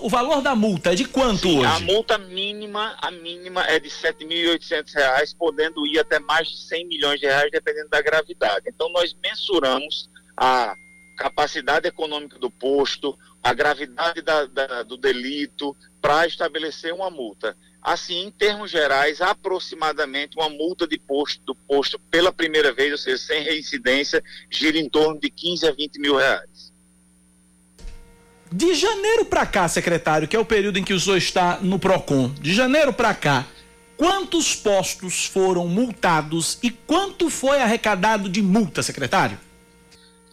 O valor da multa é de quanto Sim, hoje? A multa mínima, a mínima é de R$ 7.800, podendo ir até mais de 100 milhões de reais, dependendo da gravidade. Então, nós mensuramos a capacidade econômica do posto, a gravidade da, da, do delito, para estabelecer uma multa. Assim, em termos gerais, aproximadamente uma multa de posto do posto pela primeira vez, ou seja, sem reincidência, gira em torno de 15 a 20 mil reais. De janeiro para cá, secretário, que é o período em que o senhor está no PROCON, de janeiro para cá, quantos postos foram multados e quanto foi arrecadado de multa, secretário?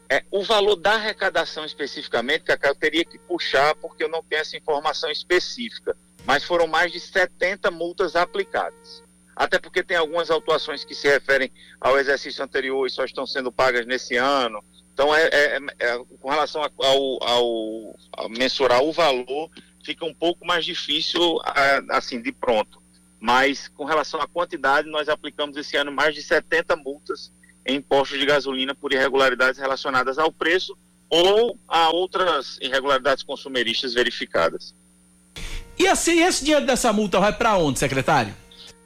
É, o valor da arrecadação especificamente, Cacá, eu teria que puxar porque eu não tenho essa informação específica mas foram mais de 70 multas aplicadas. Até porque tem algumas autuações que se referem ao exercício anterior e só estão sendo pagas nesse ano. Então, é, é, é com relação ao, ao, ao, mensurar o valor, fica um pouco mais difícil, assim, de pronto. Mas, com relação à quantidade, nós aplicamos esse ano mais de 70 multas em postos de gasolina por irregularidades relacionadas ao preço ou a outras irregularidades consumeristas verificadas. E assim, esse dinheiro dessa multa vai para onde, secretário?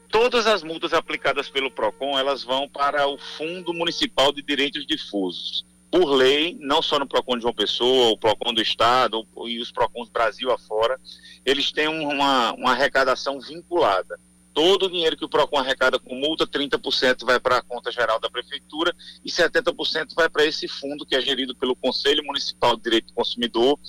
Todas as multas aplicadas pelo PROCON, elas vão para o Fundo Municipal de Direitos Difusos. Por lei, não só no PROCON de João Pessoa, o PROCON do Estado e os PROCONs Brasil afora, eles têm uma, uma arrecadação vinculada. Todo o dinheiro que o PROCON arrecada com multa, 30% vai para a conta geral da Prefeitura e 70% vai para esse fundo que é gerido pelo Conselho Municipal de Direito do Consumidor,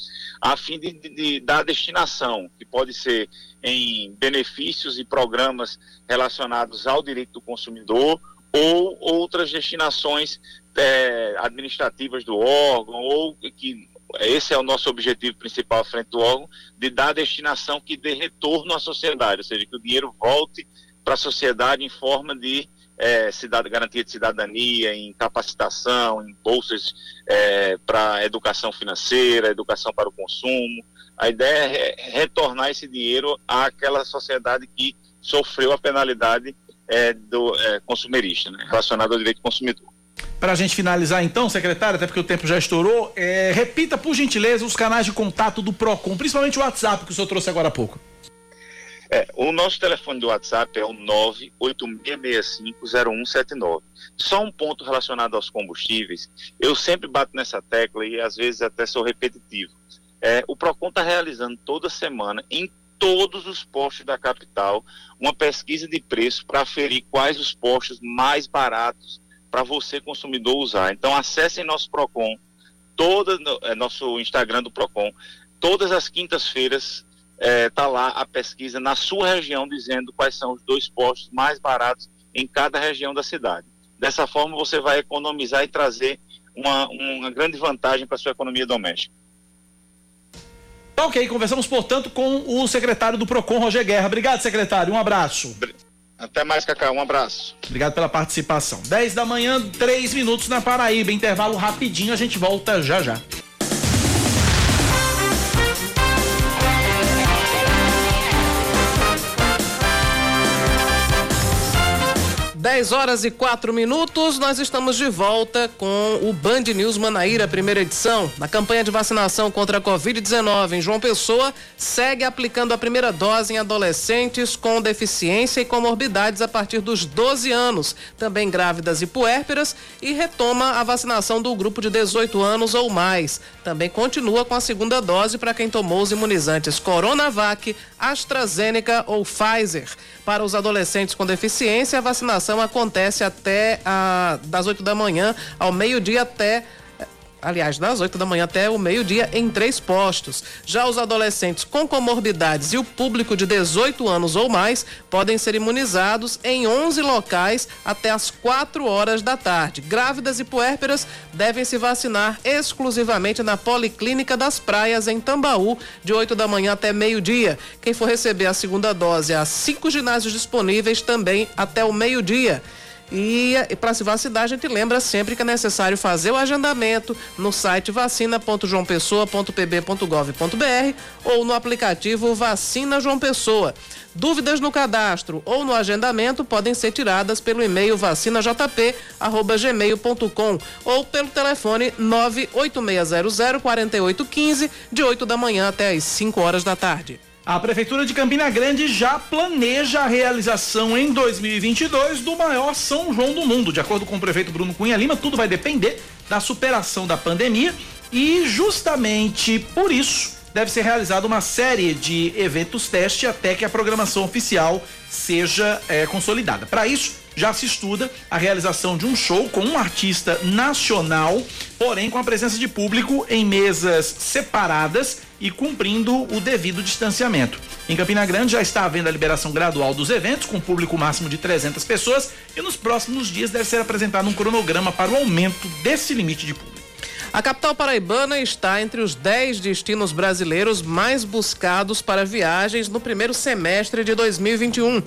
a fim de, de, de dar destinação, que pode ser em benefícios e programas relacionados ao direito do consumidor ou outras destinações é, administrativas do órgão, ou que esse é o nosso objetivo principal à frente do órgão, de dar destinação que dê retorno à sociedade, ou seja, que o dinheiro volte para a sociedade em forma de é, cidad garantia de cidadania, em capacitação, em bolsas é, para educação financeira, educação para o consumo. A ideia é retornar esse dinheiro àquela sociedade que sofreu a penalidade é, do é, consumerista, né, ao direito do consumidor. Para a gente finalizar então, secretário, até porque o tempo já estourou, é, repita por gentileza os canais de contato do PROCON, principalmente o WhatsApp que o senhor trouxe agora há pouco. É, o nosso telefone do WhatsApp é o 986650179. Só um ponto relacionado aos combustíveis. Eu sempre bato nessa tecla e às vezes até sou repetitivo. É, o PROCON está realizando toda semana em todos os postos da capital uma pesquisa de preço para aferir quais os postos mais baratos para você consumidor usar. Então acessem nosso Procon, toda é, nosso Instagram do Procon, todas as quintas-feiras está é, lá a pesquisa na sua região dizendo quais são os dois postos mais baratos em cada região da cidade. Dessa forma você vai economizar e trazer uma, uma grande vantagem para sua economia doméstica. Tá ok, conversamos, portanto, com o secretário do PROCON, Roger Guerra. Obrigado, secretário. Um abraço. Até mais, Cacá. Um abraço. Obrigado pela participação. 10 da manhã, 3 minutos na Paraíba. Intervalo rapidinho, a gente volta já já. 10 horas e 4 minutos, nós estamos de volta com o Band News Manaíra, primeira edição. Na campanha de vacinação contra a Covid-19 em João Pessoa, segue aplicando a primeira dose em adolescentes com deficiência e comorbidades a partir dos 12 anos, também grávidas e puérperas, e retoma a vacinação do grupo de 18 anos ou mais. Também continua com a segunda dose para quem tomou os imunizantes Coronavac, AstraZeneca ou Pfizer. Para os adolescentes com deficiência, a vacinação acontece até a, das 8 da manhã ao meio-dia até aliás, das 8 da manhã até o meio-dia, em três postos. Já os adolescentes com comorbidades e o público de 18 anos ou mais podem ser imunizados em 11 locais até as 4 horas da tarde. Grávidas e puérperas devem se vacinar exclusivamente na Policlínica das Praias, em Tambaú, de 8 da manhã até meio-dia. Quem for receber a segunda dose, há cinco ginásios disponíveis também até o meio-dia. E, para se vacinar, a gente lembra sempre que é necessário fazer o agendamento no site vacina.joaopessoa.pb.gov.br ou no aplicativo Vacina João Pessoa. Dúvidas no cadastro ou no agendamento podem ser tiradas pelo e-mail vacinajp@gmail.com ou pelo telefone 98600 4815 de 8 da manhã até as 5 horas da tarde. A Prefeitura de Campina Grande já planeja a realização em 2022 do maior São João do mundo. De acordo com o prefeito Bruno Cunha Lima, tudo vai depender da superação da pandemia e, justamente por isso, deve ser realizada uma série de eventos teste até que a programação oficial seja é, consolidada. Para isso, já se estuda a realização de um show com um artista nacional, porém com a presença de público em mesas separadas e cumprindo o devido distanciamento. Em Campina Grande já está havendo a liberação gradual dos eventos, com público máximo de 300 pessoas, e nos próximos dias deve ser apresentado um cronograma para o aumento desse limite de público. A capital paraibana está entre os 10 destinos brasileiros mais buscados para viagens no primeiro semestre de 2021.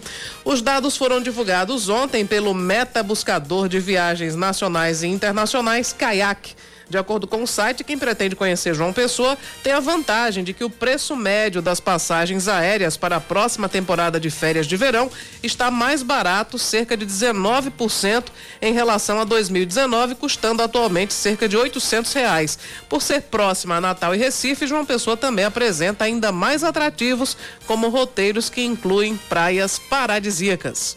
Os dados foram divulgados ontem pelo Meta Buscador de Viagens Nacionais e Internacionais, CAIAC. De acordo com o site, quem pretende conhecer João Pessoa tem a vantagem de que o preço médio das passagens aéreas para a próxima temporada de férias de verão está mais barato, cerca de 19% em relação a 2019, custando atualmente cerca de 800 reais. Por ser próxima a Natal e Recife, João Pessoa também apresenta ainda mais atrativos, como roteiros que incluem praias paradisíacas.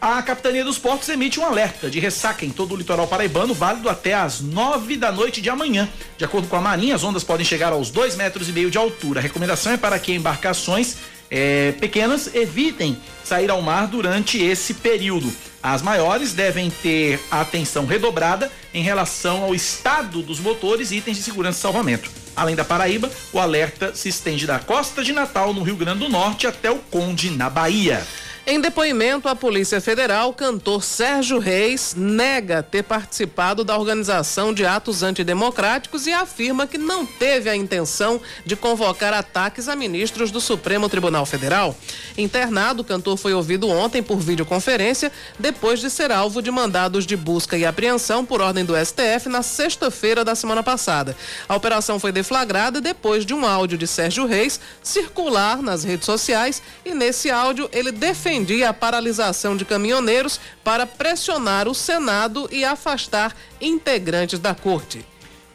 A Capitania dos Portos emite um alerta de ressaca em todo o litoral paraibano, válido até às nove da noite de amanhã. De acordo com a Marinha, as ondas podem chegar aos dois metros e meio de altura. A recomendação é para que embarcações é, pequenas evitem sair ao mar durante esse período. As maiores devem ter atenção redobrada em relação ao estado dos motores e itens de segurança e salvamento. Além da Paraíba, o alerta se estende da costa de Natal, no Rio Grande do Norte, até o Conde, na Bahia. Em depoimento à Polícia Federal, o cantor Sérgio Reis nega ter participado da organização de atos antidemocráticos e afirma que não teve a intenção de convocar ataques a ministros do Supremo Tribunal Federal. Internado, o cantor foi ouvido ontem por videoconferência, depois de ser alvo de mandados de busca e apreensão por ordem do STF na sexta-feira da semana passada. A operação foi deflagrada depois de um áudio de Sérgio Reis circular nas redes sociais e nesse áudio ele defendeu defendia a paralisação de caminhoneiros para pressionar o Senado e afastar integrantes da corte.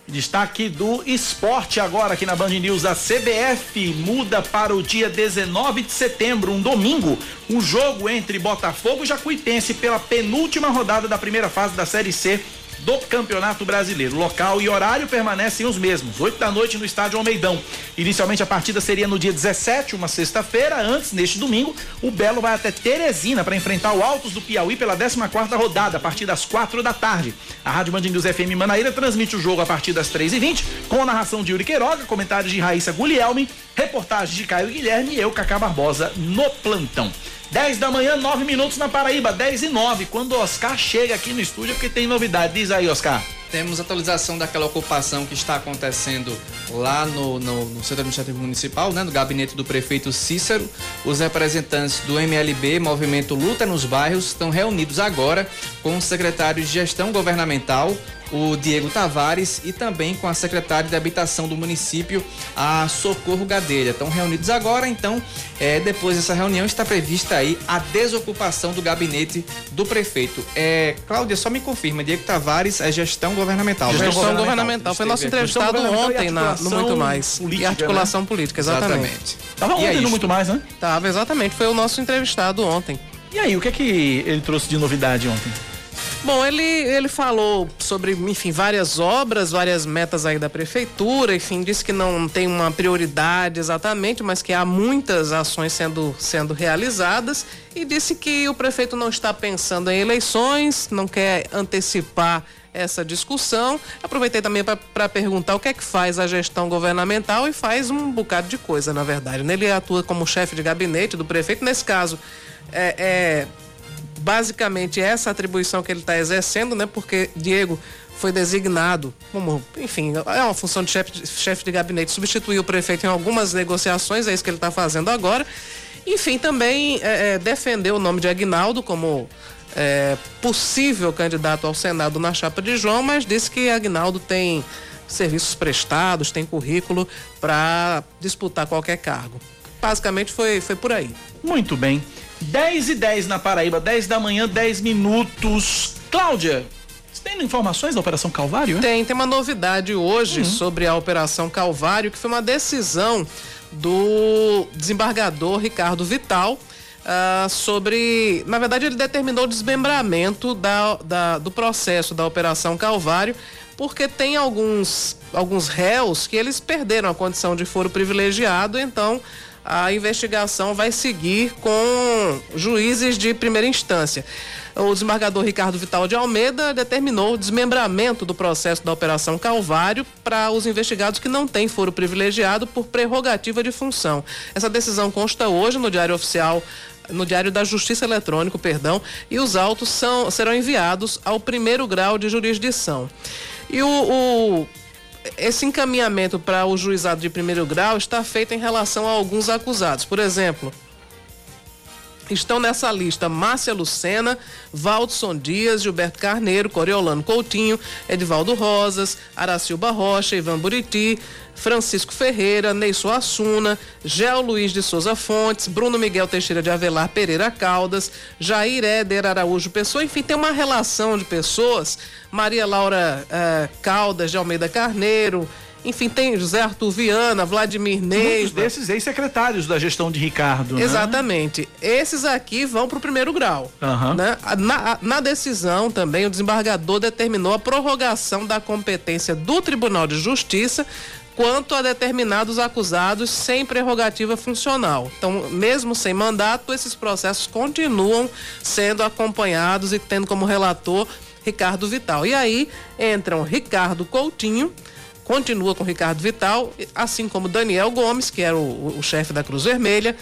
Destaque do esporte agora aqui na Band News. A CBF muda para o dia 19 de setembro, um domingo, um jogo entre Botafogo e Jacuipense pela penúltima rodada da primeira fase da Série C do Campeonato Brasileiro. Local e horário permanecem os mesmos, 8 da noite no estádio Almeidão. Inicialmente a partida seria no dia 17, uma sexta-feira. Antes, neste domingo, o Belo vai até Teresina para enfrentar o Altos do Piauí pela 14 rodada, a partir das 4 da tarde. A Rádio Band FM Manaíra transmite o jogo a partir das 3h20, com a narração de Yuri Queiroga, comentários de Raíssa Guglielmi, reportagem de Caio Guilherme e eu, Cacá Barbosa, no plantão. 10 da manhã, 9 minutos na Paraíba, 10 e 9. Quando o Oscar chega aqui no estúdio, porque tem novidade. Diz aí, Oscar. Temos atualização daquela ocupação que está acontecendo lá no, no, no, Centro Administrativo Municipal, né, no gabinete do prefeito Cícero. Os representantes do MLB, Movimento Luta nos Bairros, estão reunidos agora com o secretário de Gestão Governamental, o Diego Tavares, e também com a secretária de Habitação do município, a Socorro Gadelha. Estão reunidos agora, então, é, depois dessa reunião está prevista aí a desocupação do gabinete do prefeito. É, Cláudia, só me confirma, Diego Tavares é gestão governamental. Gestão, gestão governamental. Foi nosso entrevistado ontem na, no Muito Mais. Política, e articulação né? política, exatamente. exatamente. Tava ontem no Muito Mais, né? Tava, exatamente. Foi o nosso entrevistado ontem. E aí, o que é que ele trouxe de novidade ontem? Bom, ele, ele falou sobre, enfim, várias obras, várias metas aí da prefeitura, enfim, disse que não tem uma prioridade exatamente, mas que há muitas ações sendo, sendo realizadas e disse que o prefeito não está pensando em eleições, não quer antecipar essa discussão. Aproveitei também para perguntar o que é que faz a gestão governamental e faz um bocado de coisa, na verdade. Né? Ele atua como chefe de gabinete do prefeito, nesse caso, é, é basicamente essa atribuição que ele está exercendo, né? Porque Diego foi designado como, enfim, é uma função de chefe, chefe de gabinete, substituiu o prefeito em algumas negociações, é isso que ele está fazendo agora. Enfim, também é, é, defendeu o nome de Agnaldo como é, possível candidato ao Senado na chapa de João, mas disse que Agnaldo tem serviços prestados, tem currículo para disputar qualquer cargo. Basicamente foi, foi por aí. Muito bem. 10 e 10 na Paraíba, 10 da manhã, 10 minutos. Cláudia, você tem informações da Operação Calvário? Tem, tem uma novidade hoje uhum. sobre a Operação Calvário, que foi uma decisão do desembargador Ricardo Vital. Uh, sobre. Na verdade, ele determinou o desmembramento da, da, do processo da Operação Calvário, porque tem alguns, alguns réus que eles perderam a condição de foro privilegiado, então a investigação vai seguir com juízes de primeira instância. O desembargador Ricardo Vital de Almeida determinou o desmembramento do processo da Operação Calvário para os investigados que não têm foro privilegiado por prerrogativa de função. Essa decisão consta hoje no Diário Oficial no Diário da Justiça Eletrônico, perdão, e os autos são, serão enviados ao primeiro grau de jurisdição. E o, o esse encaminhamento para o juizado de primeiro grau está feito em relação a alguns acusados. Por exemplo, Estão nessa lista Márcia Lucena, Valdson Dias, Gilberto Carneiro, Coriolano Coutinho, Edvaldo Rosas, Aracilba Rocha, Ivan Buriti, Francisco Ferreira, Neisso Assuna, Gel Luiz de Souza Fontes, Bruno Miguel Teixeira de Avelar Pereira Caldas, Jair Éder Araújo Pessoa, enfim, tem uma relação de pessoas, Maria Laura uh, Caldas de Almeida Carneiro, enfim, tem José Arthur Viana, Vladimir Neiva. Muitos desses ex-secretários da gestão de Ricardo. Né? Exatamente. Esses aqui vão para o primeiro grau. Uhum. Né? Na, na, decisão também, o desembargador determinou a prorrogação da competência do Tribunal de Justiça quanto a determinados acusados sem prerrogativa funcional. Então, mesmo sem mandato, esses processos continuam sendo acompanhados e tendo como relator Ricardo Vital. E aí entram Ricardo Coutinho, continua com Ricardo Vital, assim como Daniel Gomes, que era o, o chefe da Cruz Vermelha,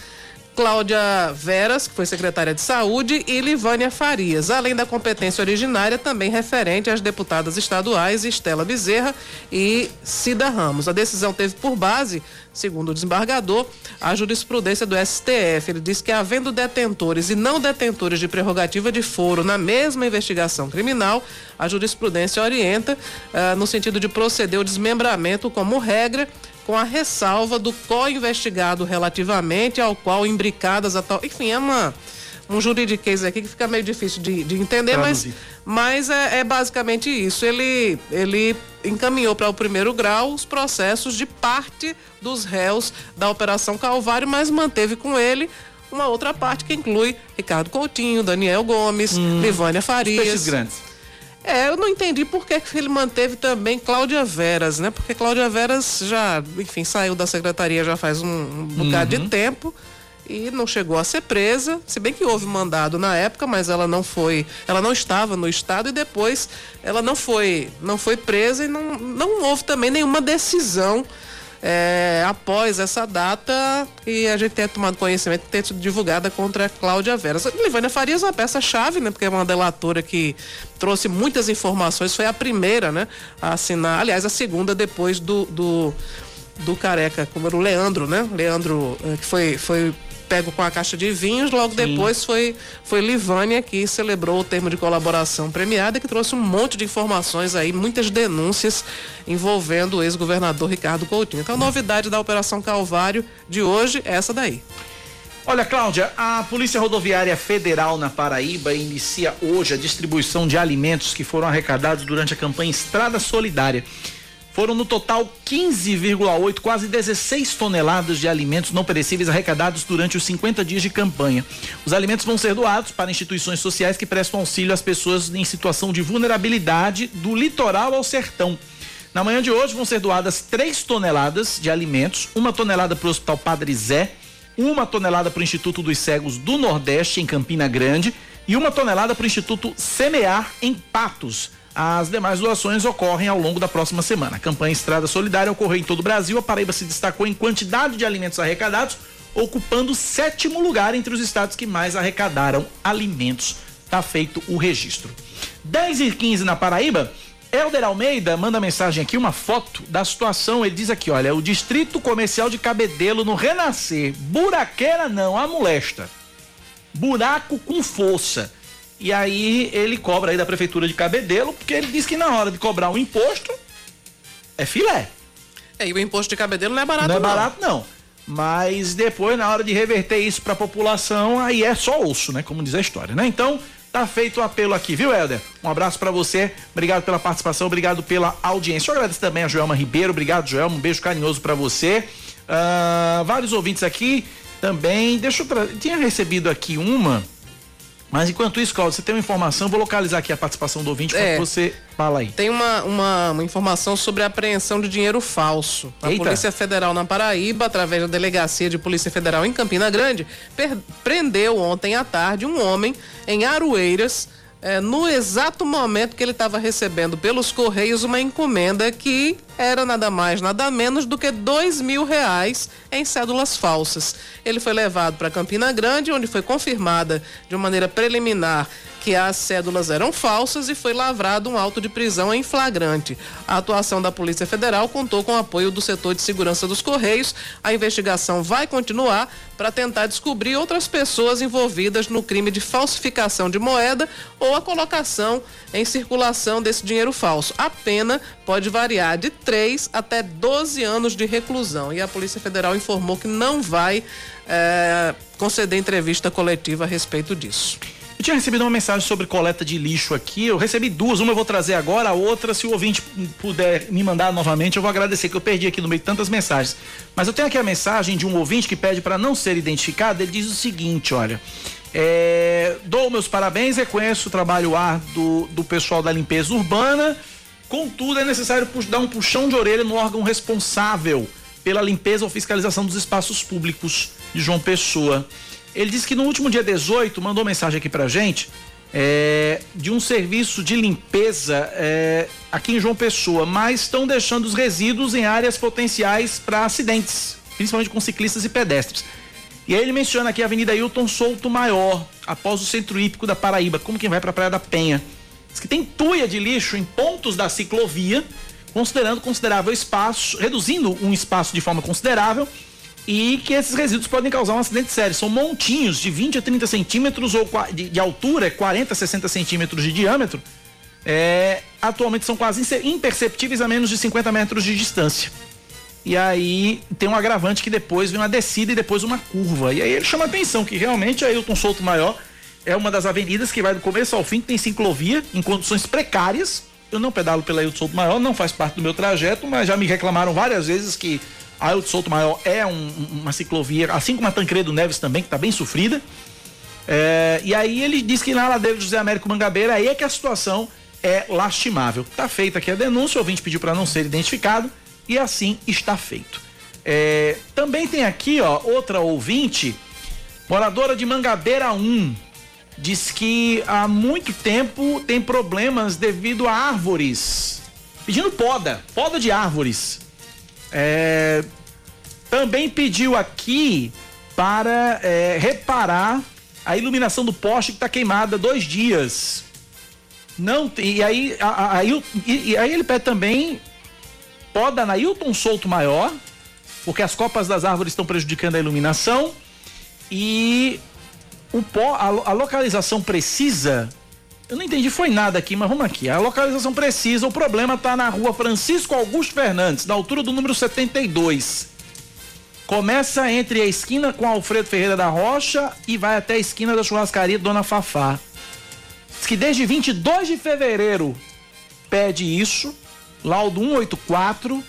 Cláudia Veras, que foi secretária de Saúde, e Livânia Farias, além da competência originária também referente às deputadas estaduais Estela Bezerra e Cida Ramos. A decisão teve por base, segundo o desembargador, a jurisprudência do STF. Ele diz que havendo detentores e não detentores de prerrogativa de foro na mesma investigação criminal, a jurisprudência orienta uh, no sentido de proceder o desmembramento como regra com a ressalva do co-investigado relativamente ao qual imbricadas a tal. Enfim, é uma, um juridiquês aqui que fica meio difícil de, de entender, Traduzir. mas, mas é, é, basicamente isso. Ele, ele encaminhou para o primeiro grau os processos de parte dos réus da Operação Calvário, mas manteve com ele uma outra parte que inclui Ricardo Coutinho, Daniel Gomes, hum, Livânia Farias. Os grandes. É, eu não entendi por que ele manteve também Cláudia Veras, né? Porque Cláudia Veras já, enfim, saiu da secretaria já faz um, um bocado uhum. de tempo e não chegou a ser presa, se bem que houve mandado na época, mas ela não foi, ela não estava no estado e depois ela não foi, não foi presa e não, não houve também nenhuma decisão é, após essa data e a gente tenha tomado conhecimento tenha sido divulgada contra Cláudia Veras. Livânia Farias é uma peça-chave, né? Porque é uma delatora que trouxe muitas informações, foi a primeira, né? A assinar, aliás, a segunda depois do, do, do Careca, como era o Leandro, né? Leandro, é, que foi, foi pego com a caixa de vinhos, logo Sim. depois foi, foi Livânia que celebrou o termo de colaboração premiada, que trouxe um monte de informações aí, muitas denúncias envolvendo o ex-governador Ricardo Coutinho. Então, a novidade da Operação Calvário de hoje é essa daí. Olha, Cláudia, a Polícia Rodoviária Federal na Paraíba inicia hoje a distribuição de alimentos que foram arrecadados durante a campanha Estrada Solidária. Foram no total 15,8, quase 16 toneladas de alimentos não perecíveis arrecadados durante os 50 dias de campanha. Os alimentos vão ser doados para instituições sociais que prestam auxílio às pessoas em situação de vulnerabilidade do litoral ao sertão. Na manhã de hoje vão ser doadas 3 toneladas de alimentos, uma tonelada para o Hospital Padre Zé, uma tonelada para o Instituto dos Cegos do Nordeste, em Campina Grande, e uma tonelada para o Instituto Semear, em Patos. As demais doações ocorrem ao longo da próxima semana. A campanha Estrada Solidária ocorreu em todo o Brasil. A Paraíba se destacou em quantidade de alimentos arrecadados, ocupando o sétimo lugar entre os estados que mais arrecadaram alimentos. Tá feito o registro. 10 e 15 na Paraíba. Helder Almeida manda mensagem aqui, uma foto da situação. Ele diz aqui: olha, o Distrito Comercial de Cabedelo no Renascer. Buraqueira não, a molesta. Buraco com força. E aí ele cobra aí da prefeitura de Cabedelo, porque ele diz que na hora de cobrar o imposto é filé. É, e o imposto de Cabedelo não é barato não. É não é barato não. Mas depois, na hora de reverter isso para a população, aí é só osso, né? Como diz a história, né? Então, tá feito o apelo aqui, viu, Helder? Um abraço para você, obrigado pela participação, obrigado pela audiência. Eu agradeço também a Joelma Ribeiro, obrigado, Joelma, um beijo carinhoso para você. Uh, vários ouvintes aqui também. Deixa eu tra... Tinha recebido aqui uma mas enquanto isso, Cláudio, você tem uma informação, vou localizar aqui a participação do ouvinte é, para você fala aí. Tem uma, uma, uma, informação sobre a apreensão de dinheiro falso. A Eita. Polícia Federal na Paraíba, através da Delegacia de Polícia Federal em Campina Grande, prendeu ontem à tarde um homem em Aroeiras é, no exato momento que ele estava recebendo pelos Correios uma encomenda que era nada mais, nada menos do que dois mil reais em cédulas falsas. Ele foi levado para Campina Grande, onde foi confirmada de uma maneira preliminar que as cédulas eram falsas e foi lavrado um auto de prisão em flagrante. A atuação da Polícia Federal contou com o apoio do setor de segurança dos Correios. A investigação vai continuar para tentar descobrir outras pessoas envolvidas no crime de falsificação de moeda ou a colocação em circulação desse dinheiro falso. A pena pode variar de 3 até 12 anos de reclusão. E a Polícia Federal informou que não vai é, conceder entrevista coletiva a respeito disso. Eu tinha recebido uma mensagem sobre coleta de lixo aqui. Eu recebi duas, uma eu vou trazer agora, a outra, se o ouvinte puder me mandar novamente, eu vou agradecer, que eu perdi aqui no meio de tantas mensagens. Mas eu tenho aqui a mensagem de um ouvinte que pede para não ser identificado. Ele diz o seguinte: olha. É, dou meus parabéns, reconheço o trabalho árduo do, pessoal da limpeza urbana Contudo, é necessário dar um puxão de orelha no órgão responsável pela limpeza ou fiscalização dos espaços públicos de João Pessoa. Ele disse que no último dia 18 mandou mensagem aqui pra gente é, de um serviço de limpeza é, aqui em João Pessoa, mas estão deixando os resíduos em áreas potenciais para acidentes, principalmente com ciclistas e pedestres. E aí ele menciona aqui a Avenida Hilton Souto Maior, após o centro hípico da Paraíba, como quem vai para a Praia da Penha. Diz que tem tuia de lixo em pontos da ciclovia, considerando considerável espaço, reduzindo um espaço de forma considerável e que esses resíduos podem causar um acidente sério. São montinhos de 20 a 30 centímetros ou de, de altura, 40 a 60 centímetros de diâmetro. É, atualmente são quase imperceptíveis a menos de 50 metros de distância. E aí tem um agravante que depois vem uma descida e depois uma curva. E aí ele chama a atenção que realmente a Ailton Souto Maior é uma das avenidas que vai do começo ao fim, tem ciclovia em condições precárias. Eu não pedalo pela Ailton Souto Maior, não faz parte do meu trajeto, mas já me reclamaram várias vezes que Ailton Souto Maior é um, uma ciclovia, assim como a Tancredo Neves também, que está bem sofrida. É, e aí ele diz que na ladeira do José Américo Mangabeira, aí é que a situação é lastimável. Tá feita aqui a denúncia, o ouvinte pediu para não ser identificado e assim está feito. É, também tem aqui, ó, outra ouvinte, moradora de Mangabeira 1, diz que há muito tempo tem problemas devido a árvores, pedindo poda, poda de árvores. É, também pediu aqui para é, reparar a iluminação do poste que está queimada dois dias. Não e aí, a, e, aí ele pede também poda na Hilton Souto Maior, porque as copas das árvores estão prejudicando a iluminação e o pó, a, a localização precisa eu não entendi, foi nada aqui, mas vamos aqui. A localização precisa, o problema está na rua Francisco Augusto Fernandes, na altura do número 72. Começa entre a esquina com Alfredo Ferreira da Rocha e vai até a esquina da churrascaria Dona Fafá. Diz que desde 22 de fevereiro pede isso, laudo 184,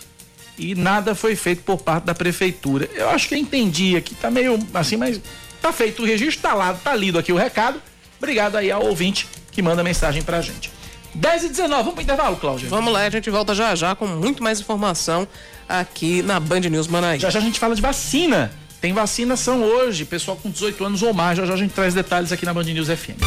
e nada foi feito por parte da prefeitura. Eu acho que eu entendi aqui, tá meio assim, mas tá feito o registro, tá lá, tá lido aqui o recado. Obrigado aí ao ouvinte que manda mensagem pra gente. 10 e 19, vamos pro intervalo, Cláudia? Vamos lá, a gente volta já já com muito mais informação aqui na Band News Manaí. Já já a gente fala de vacina. Tem vacinação hoje, pessoal com 18 anos ou mais. Já já a gente traz detalhes aqui na Band News FM.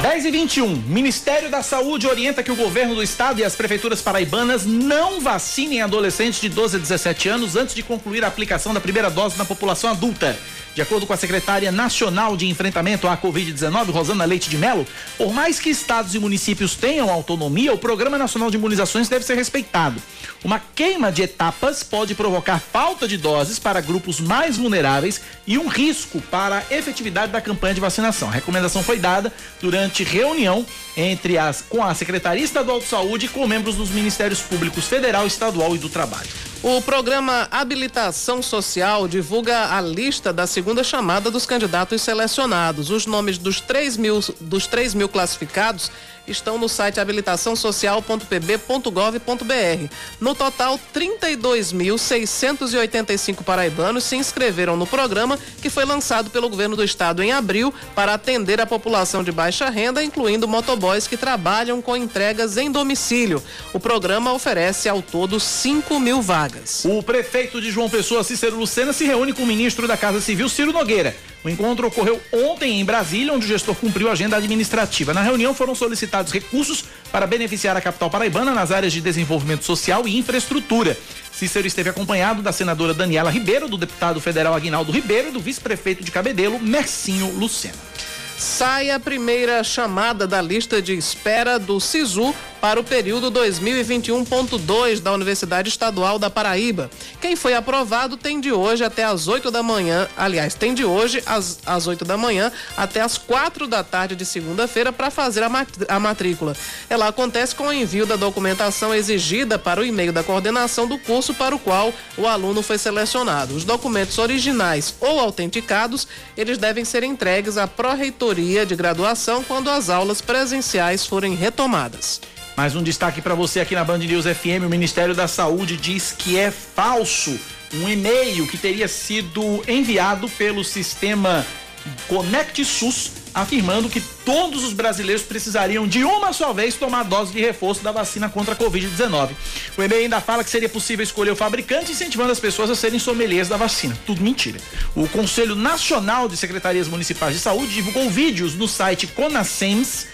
10 e 21. Ministério da Saúde orienta que o governo do estado e as prefeituras paraibanas não vacinem adolescentes de 12 a 17 anos antes de concluir a aplicação da primeira dose na população adulta. De acordo com a secretária nacional de enfrentamento à Covid-19, Rosana Leite de Mello, por mais que estados e municípios tenham autonomia, o Programa Nacional de Imunizações deve ser respeitado. Uma queima de etapas pode provocar falta de doses para grupos mais vulneráveis e um risco para a efetividade da campanha de vacinação. A recomendação foi dada durante reunião entre as com a Secretaria Estadual de Saúde e com membros dos Ministérios Públicos Federal, Estadual e do Trabalho. O programa Habilitação Social divulga a lista da segunda chamada dos candidatos selecionados. Os nomes dos 3 mil, dos 3 mil classificados estão no site habilitaçãosocial.pb.gov.br. No total, 32.685 paraibanos se inscreveram no programa que foi lançado pelo governo do estado em abril para atender a população de baixa renda, incluindo motoboys que trabalham com entregas em domicílio. O programa oferece ao todo 5 mil vagas. O prefeito de João Pessoa, Cícero Lucena, se reúne com o ministro da Casa Civil, Ciro Nogueira. O encontro ocorreu ontem em Brasília, onde o gestor cumpriu a agenda administrativa. Na reunião foram solicitados recursos para beneficiar a capital paraibana nas áreas de desenvolvimento social e infraestrutura. Cícero esteve acompanhado da senadora Daniela Ribeiro, do deputado federal Aguinaldo Ribeiro e do vice-prefeito de Cabedelo, Mercinho Lucena. Sai a primeira chamada da lista de espera do SISU para o período 2021.2 da Universidade Estadual da Paraíba. Quem foi aprovado tem de hoje até as 8 da manhã, aliás, tem de hoje às, às 8 da manhã até as 4 da tarde de segunda-feira para fazer a, a matrícula. Ela acontece com o envio da documentação exigida para o e-mail da coordenação do curso para o qual o aluno foi selecionado. Os documentos originais ou autenticados, eles devem ser entregues à pró-reitoria de graduação quando as aulas presenciais forem retomadas. Mais um destaque para você aqui na Band News FM. O Ministério da Saúde diz que é falso um e-mail que teria sido enviado pelo sistema Conect SUS afirmando que todos os brasileiros precisariam de uma só vez tomar dose de reforço da vacina contra a Covid-19. O e-mail ainda fala que seria possível escolher o fabricante, incentivando as pessoas a serem sommeliers da vacina. Tudo mentira. O Conselho Nacional de Secretarias Municipais de Saúde divulgou vídeos no site Conasems,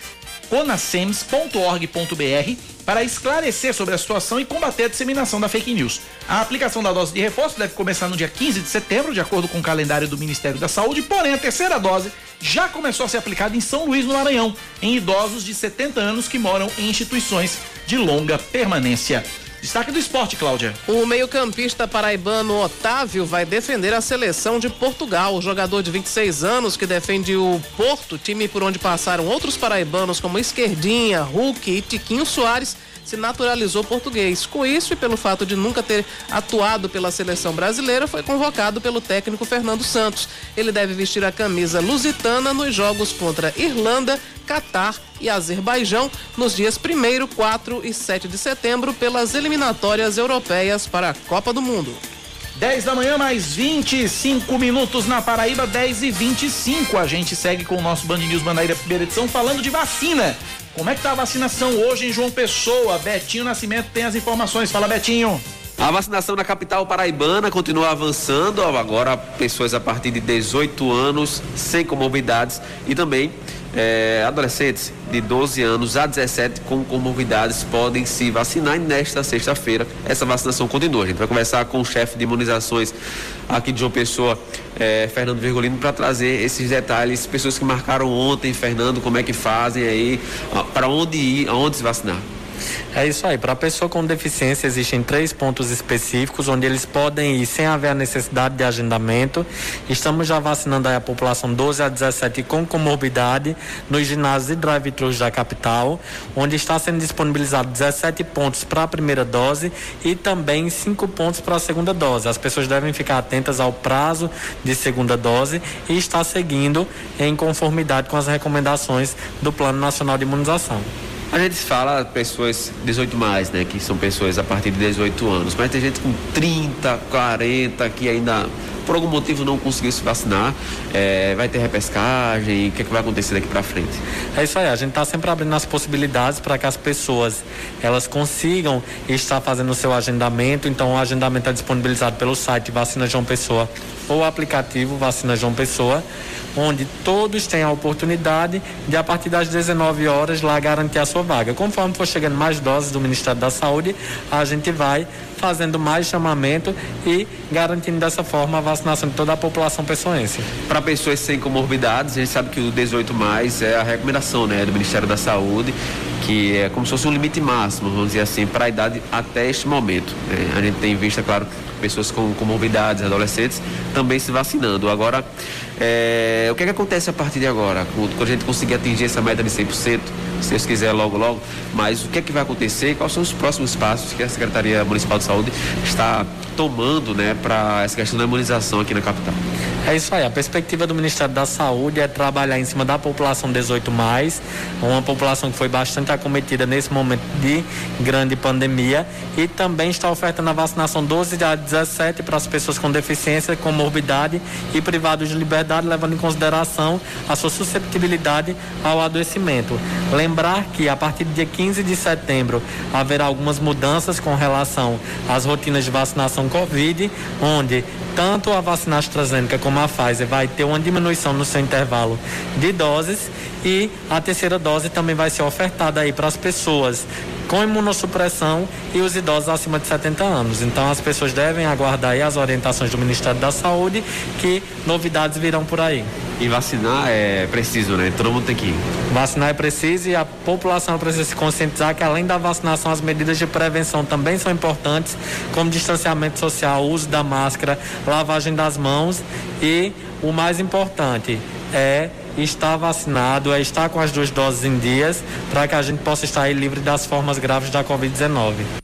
conasems.org.br para esclarecer sobre a situação e combater a disseminação da fake news. A aplicação da dose de reforço deve começar no dia 15 de setembro, de acordo com o calendário do Ministério da Saúde, porém a terceira dose já começou a ser aplicada em São Luís, no Maranhão, em idosos de 70 anos que moram em instituições de longa permanência. Destaque do esporte, Cláudia. O meio-campista paraibano Otávio vai defender a seleção de Portugal. O jogador de 26 anos que defende o Porto, time por onde passaram outros paraibanos como Esquerdinha, Hulk e Tiquinho Soares se naturalizou português. Com isso e pelo fato de nunca ter atuado pela seleção brasileira, foi convocado pelo técnico Fernando Santos. Ele deve vestir a camisa lusitana nos jogos contra Irlanda, Catar e Azerbaijão nos dias 1, 4 e 7 de setembro pelas eliminatórias europeias para a Copa do Mundo. 10 da manhã, mais 25 minutos na Paraíba, 10 e 25. A gente segue com o nosso Band News Bandeira primeira edição falando de vacina. Como é que tá a vacinação hoje em João Pessoa? Betinho Nascimento tem as informações. Fala, Betinho. A vacinação na capital paraibana continua avançando, agora pessoas a partir de 18 anos sem comorbidades e também é, adolescentes de 12 anos a 17 com comorbidades podem se vacinar e nesta sexta-feira essa vacinação continua. A gente vai conversar com o chefe de imunizações aqui de João Pessoa, é, Fernando Virgolino, para trazer esses detalhes, pessoas que marcaram ontem, Fernando, como é que fazem aí, para onde ir, aonde se vacinar. É isso aí. Para a pessoa com deficiência, existem três pontos específicos onde eles podem ir sem haver a necessidade de agendamento. Estamos já vacinando a população 12 a 17 com comorbidade nos ginásios e drive-thrus da capital, onde está sendo disponibilizado 17 pontos para a primeira dose e também 5 pontos para a segunda dose. As pessoas devem ficar atentas ao prazo de segunda dose e estar seguindo em conformidade com as recomendações do Plano Nacional de Imunização. A gente fala pessoas 18 mais, né? Que são pessoas a partir de 18 anos. Mas tem gente com 30, 40 que ainda por algum motivo não conseguiu se vacinar, é, vai ter repescagem, o que, é que vai acontecer daqui para frente? É isso aí, a gente está sempre abrindo as possibilidades para que as pessoas elas consigam estar fazendo o seu agendamento, então o agendamento é disponibilizado pelo site Vacina João Pessoa ou aplicativo Vacina João Pessoa onde todos têm a oportunidade de, a partir das 19 horas, lá garantir a sua vaga. Conforme for chegando mais doses do Ministério da Saúde, a gente vai fazendo mais chamamento e garantindo dessa forma a vacinação de toda a população pessoense. Para pessoas sem comorbidades, a gente sabe que o 18 mais é a recomendação né, do Ministério da Saúde, que é como se fosse um limite máximo, vamos dizer assim, para a idade até este momento. Né? A gente tem visto, é claro, pessoas com comorbidades, adolescentes, também se vacinando. Agora, é, o que, é que acontece a partir de agora? Quando a gente conseguir atingir essa meta de 100%, se Deus quiser logo, logo, mas o que é que vai acontecer quais são os próximos passos que a Secretaria Municipal de Saúde está tomando né, para essa questão da imunização aqui na capital? É isso aí. A perspectiva do Ministério da Saúde é trabalhar em cima da população 18 mais, uma população que foi bastante acometida nesse momento de grande pandemia e também está ofertando a vacinação 12 a 17 para as pessoas com deficiência, com morbidade e privados de liberdade, levando em consideração a sua susceptibilidade ao adoecimento. Lembrar que a partir do dia 15 de setembro haverá algumas mudanças com relação às rotinas de vacinação Covid, onde tanto a vacina AstraZeneca como a Pfizer vai ter uma diminuição no seu intervalo de doses e a terceira dose também vai ser ofertada aí para as pessoas com imunossupressão e os idosos acima de 70 anos. Então as pessoas devem aguardar as orientações do Ministério da Saúde que novidades virão por aí. E vacinar é preciso, né? Todo mundo tem que ir. Vacinar é preciso e a população precisa se conscientizar que além da vacinação, as medidas de prevenção também são importantes, como distanciamento social, uso da máscara, lavagem das mãos e o mais importante é estar vacinado, é estar com as duas doses em dias, para que a gente possa estar livre das formas graves da Covid-19.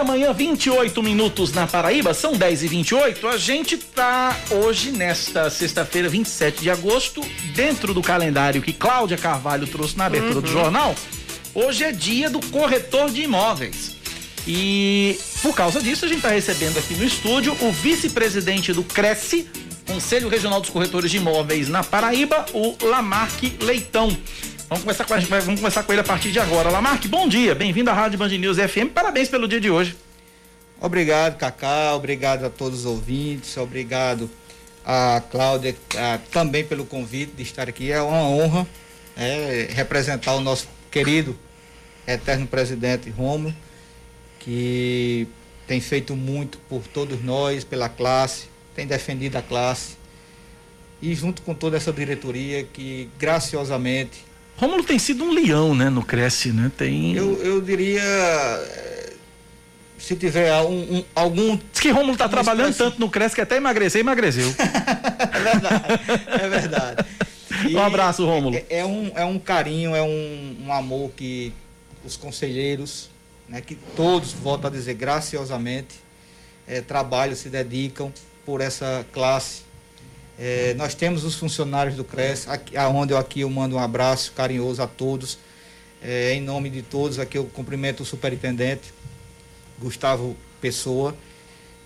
Da manhã, 28 minutos na Paraíba, são 10 e 28 A gente tá hoje, nesta sexta-feira, 27 de agosto, dentro do calendário que Cláudia Carvalho trouxe na abertura uhum. do jornal. Hoje é dia do corretor de imóveis. E por causa disso, a gente está recebendo aqui no estúdio o vice-presidente do Cresce, Conselho Regional dos Corretores de Imóveis na Paraíba, o Lamarque Leitão. Vamos começar com, a, vamos começar com ele a partir de agora. Lamarque, bom dia, bem-vindo à Rádio Band News FM, parabéns pelo dia de hoje. Obrigado, Cacá, obrigado a todos os ouvintes, obrigado a Cláudia a, também pelo convite de estar aqui. É uma honra é, representar o nosso querido eterno presidente Romulo, que tem feito muito por todos nós, pela classe, tem defendido a classe. E junto com toda essa diretoria que graciosamente. Rômulo tem sido um leão, né, no Cresce, né? Tem. Eu, eu diria. Se tiver um, um, algum. Diz que Rômulo está trabalhando espécie... tanto no Cresce que até emagrecer, emagreceu. é verdade, é verdade. E um abraço, Rômulo. É, é, um, é um carinho, é um, um amor que os conselheiros, né, que todos, volto a dizer, graciosamente, é, trabalham, se dedicam por essa classe. É, nós temos os funcionários do CRES, aqui, aonde eu aqui eu mando um abraço carinhoso a todos. É, em nome de todos, aqui eu cumprimento o superintendente Gustavo Pessoa,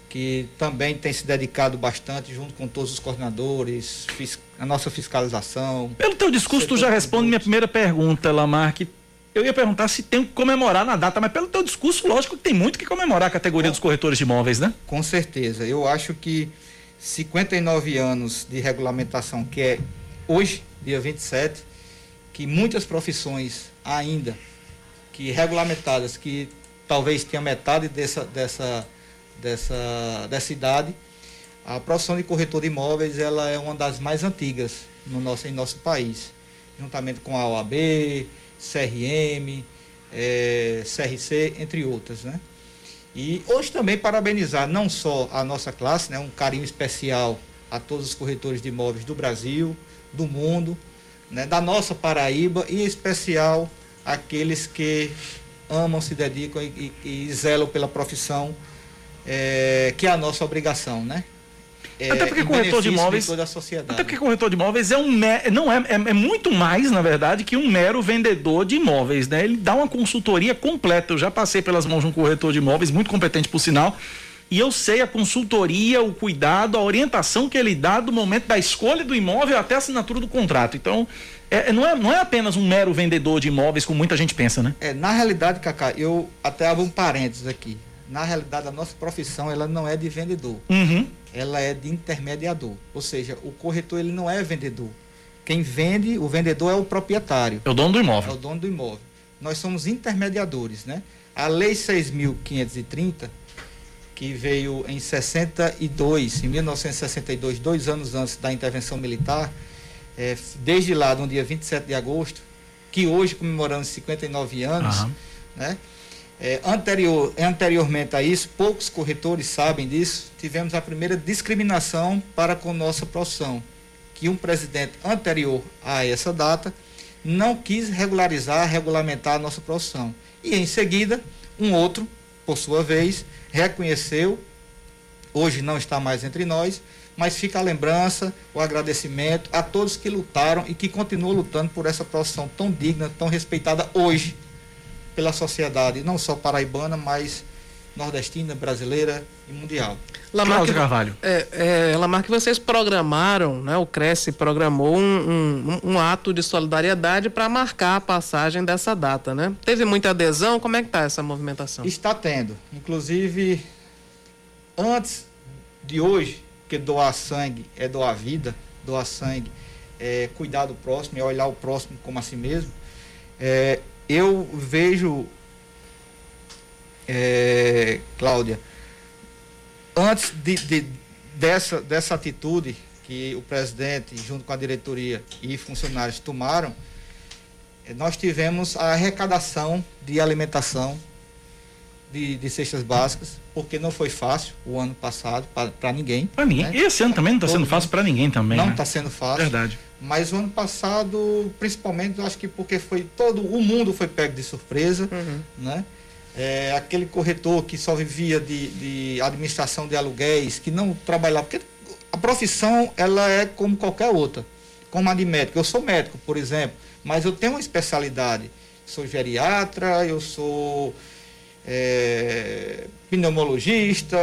que também tem se dedicado bastante, junto com todos os coordenadores, a nossa fiscalização. Pelo teu discurso, tu já responde minha primeira pergunta, Lamarck. Eu ia perguntar se tem que comemorar na data, mas pelo teu discurso, lógico que tem muito que comemorar a categoria dos corretores de imóveis, né? Com certeza. Eu acho que 59 anos de regulamentação, que é hoje, dia 27, que muitas profissões ainda que regulamentadas, que talvez tenha metade dessa, dessa, dessa, dessa idade, a profissão de corretor de imóveis ela é uma das mais antigas no nosso, em nosso país, juntamente com a OAB, CRM, é, CRC, entre outras, né? E hoje também parabenizar não só a nossa classe, né, um carinho especial a todos os corretores de imóveis do Brasil, do mundo, né, da nossa Paraíba e em especial aqueles que amam, se dedicam e, e, e zelam pela profissão, é, que é a nossa obrigação, né? É, até porque corretor de imóveis. De sociedade. Até porque corretor de imóveis é um não é, é, é, muito mais, na verdade, que um mero vendedor de imóveis, né? Ele dá uma consultoria completa. Eu já passei pelas mãos de um corretor de imóveis, muito competente por sinal. E eu sei a consultoria, o cuidado, a orientação que ele dá do momento da escolha do imóvel até a assinatura do contrato. Então, é, não, é, não é apenas um mero vendedor de imóveis, como muita gente pensa, né? É, na realidade, Cacá, eu até abro um parênteses aqui. Na realidade, a nossa profissão ela não é de vendedor. Uhum ela é de intermediador. Ou seja, o corretor ele não é vendedor. Quem vende, o vendedor é o proprietário. É o dono do imóvel. É o dono do imóvel. Nós somos intermediadores, né? A Lei 6.530, que veio em 62, em 1962, dois anos antes da intervenção militar, é, desde lá, no dia 27 de agosto, que hoje comemoramos 59 anos, uhum. né? É, anterior, anteriormente a isso, poucos corretores sabem disso, tivemos a primeira discriminação para com nossa profissão, que um presidente anterior a essa data não quis regularizar, regulamentar a nossa profissão. E em seguida, um outro, por sua vez, reconheceu, hoje não está mais entre nós, mas fica a lembrança, o agradecimento a todos que lutaram e que continuam lutando por essa profissão tão digna, tão respeitada hoje pela sociedade, não só paraibana, mas nordestina, brasileira e mundial. Lamarck, Carvalho. É, é, Lamarck, vocês programaram, né, o Cresce programou um, um, um ato de solidariedade para marcar a passagem dessa data, né? Teve muita adesão, como é que está essa movimentação? Está tendo. Inclusive, antes de hoje, que doar sangue é doar vida, doar sangue é cuidar do próximo, é olhar o próximo como a si mesmo, é, eu vejo, é, Cláudia, antes de, de, dessa, dessa atitude que o presidente, junto com a diretoria e funcionários tomaram, é, nós tivemos a arrecadação de alimentação de, de cestas básicas, porque não foi fácil o ano passado para ninguém. Para ninguém. Né? Esse ano também não está sendo fácil para ninguém também. Não está né? sendo fácil. Verdade. Mas o ano passado, principalmente, eu acho que porque foi todo o mundo foi pego de surpresa, uhum. né? É, aquele corretor que só vivia de, de administração de aluguéis, que não trabalhava, porque a profissão ela é como qualquer outra, como a de médico. Eu sou médico, por exemplo, mas eu tenho uma especialidade. Sou geriatra, eu sou é, pneumologista,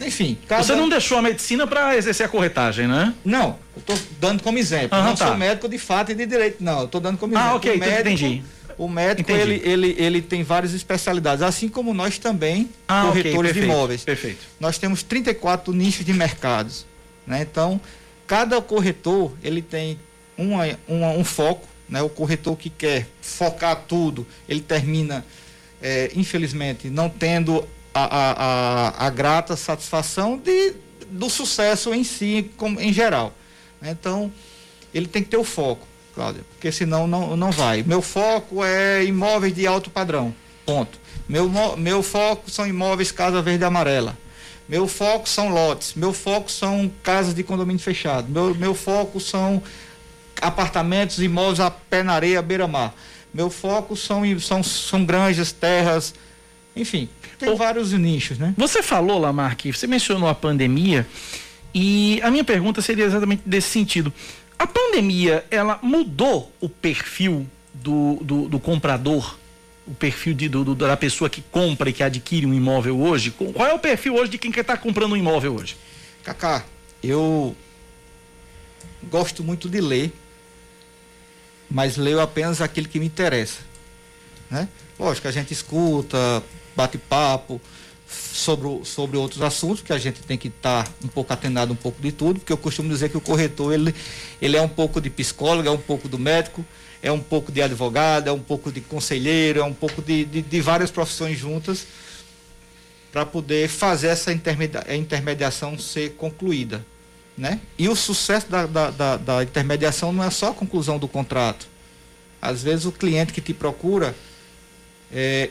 enfim. Cada... Você não deixou a medicina para exercer a corretagem, né? Não, eu estou dando como exemplo. Aham, não tá. sou médico de fato e de direito, não. Estou dando como Ah, exemplo. ok, o médico, entendi. O médico, Entendi. ele, ele, ele tem várias especialidades, assim como nós também, Ah, corretores de perfeito, imóveis. Perfeito. Nós temos 34 nichos de mercados. Né? Então, cada corretor ele tem uma, uma- um foco. Né? O corretor que quer focar tudo, ele termina, é, infelizmente, não tendo a, a, a, a grata satisfação de, do sucesso em si, como, em geral. né? Então, ele tem que ter o foco, Cláudia, porque senão não, não vai. Meu foco é imóveis de alto padrão. Ponto. Meu, meu foco são imóveis Casa Verde e Amarela. Meu foco são lotes. Meu foco são casas de condomínio fechado. Meu, meu foco são apartamentos, imóveis a pé na areia, beira-mar. Meu foco são, são, são granjas, terras, enfim, tem vários nichos, né? Você falou, Lamarck, você mencionou a pandemia e a minha pergunta seria exatamente desse sentido. A pandemia, ela mudou o perfil do, do, do comprador? O perfil de, do- da pessoa que compra e que adquire um imóvel hoje? Qual é o perfil hoje de quem está comprando um imóvel hoje? Cacá, eu gosto muito de ler, mas leio apenas aquilo que me interessa. Né? Lógico, a gente escuta, bate papo sobre, sobre outros assuntos, que a gente tem que estar um pouco atenado um pouco de tudo, porque eu costumo dizer que o corretor ele, ele é um pouco de psicólogo, é um pouco do médico, é um pouco de advogado, é um pouco de conselheiro, é um pouco de, de, de várias profissões juntas para poder fazer essa intermedia- intermediação ser concluída. Né? E o sucesso da, da, da- da intermediação não é só a conclusão do contrato. Às vezes o cliente que te procura é,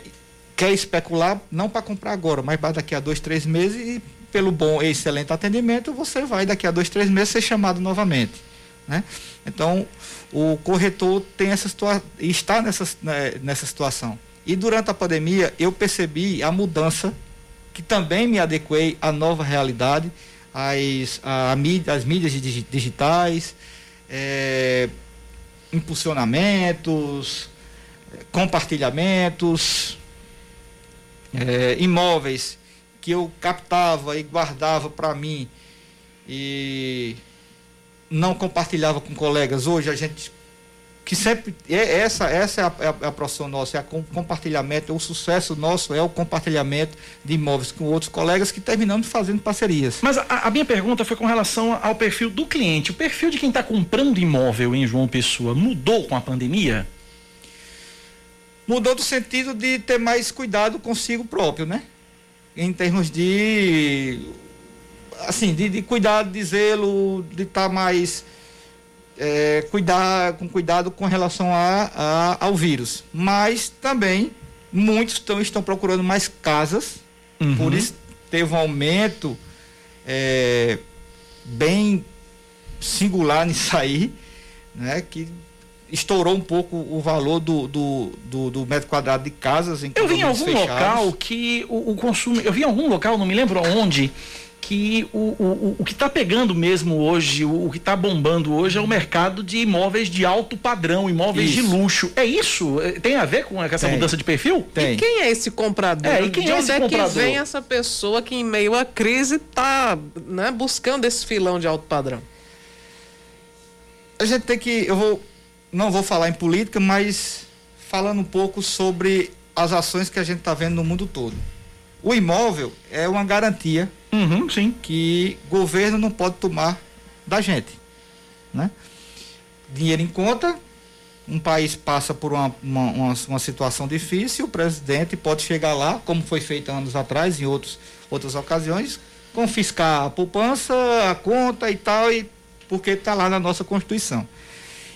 quer especular, não para comprar agora, mas para daqui a dois, três meses e pelo bom e excelente atendimento, você vai daqui a dois, três meses ser chamado novamente. Né? Então, o corretor tem essa situa está nessa, né, nessa situação. E durante a pandemia, eu percebi a mudança, que também me adequei à nova realidade, à mídia, às mídias digi- digitais, eh, impulsionamentos, compartilhamentos, eh, imóveis que eu captava e guardava para mim e não compartilhava com colegas. Hoje a gente que sempre é essa essa é a, é a- é profissão nossa, é com- compartilhamento, o sucesso nosso é o compartilhamento de imóveis com outros colegas que terminamos fazendo parcerias. Mas a, a minha pergunta foi com relação ao perfil do cliente. O perfil de quem está comprando imóvel em João Pessoa mudou com a pandemia? Mudou do sentido de ter mais cuidado consigo próprio, né? Em termos de assim, de, de cuidado, de zelo, de estar mais é, cuidar, com cuidado com relação a, a- ao vírus. Mas também muitos tão, estão procurando mais casas, Uhum. por isso teve um aumento é, bem singular nisso aí, né? Que estourou um pouco o valor do, do, do, do metro quadrado de casas em Eu vi em algum fechados. local que o, o consumo. Eu vi em algum local, não me lembro aonde, que o, o, o- que está pegando mesmo hoje, o, o que está bombando hoje é o mercado de imóveis de alto padrão, imóveis de Isso. luxo. É isso? É, Tem a ver com essa Tem. mudança de perfil? E quem é esse comprador? É, e quem de é onde esse é comprador? que vem essa pessoa que em meio à crise está né, buscando esse filão de alto padrão? a gente tem que eu vou não vou falar em política mas falando um pouco sobre as ações que a gente está vendo no mundo todo o imóvel é uma garantia Uhum, sim. que governo não pode tomar da gente né dinheiro em conta um país passa por uma, uma, uma, uma situação difícil o presidente pode chegar lá como foi feito anos atrás em outros, outras ocasiões confiscar a poupança a conta e tal e porque está lá na nossa Constituição.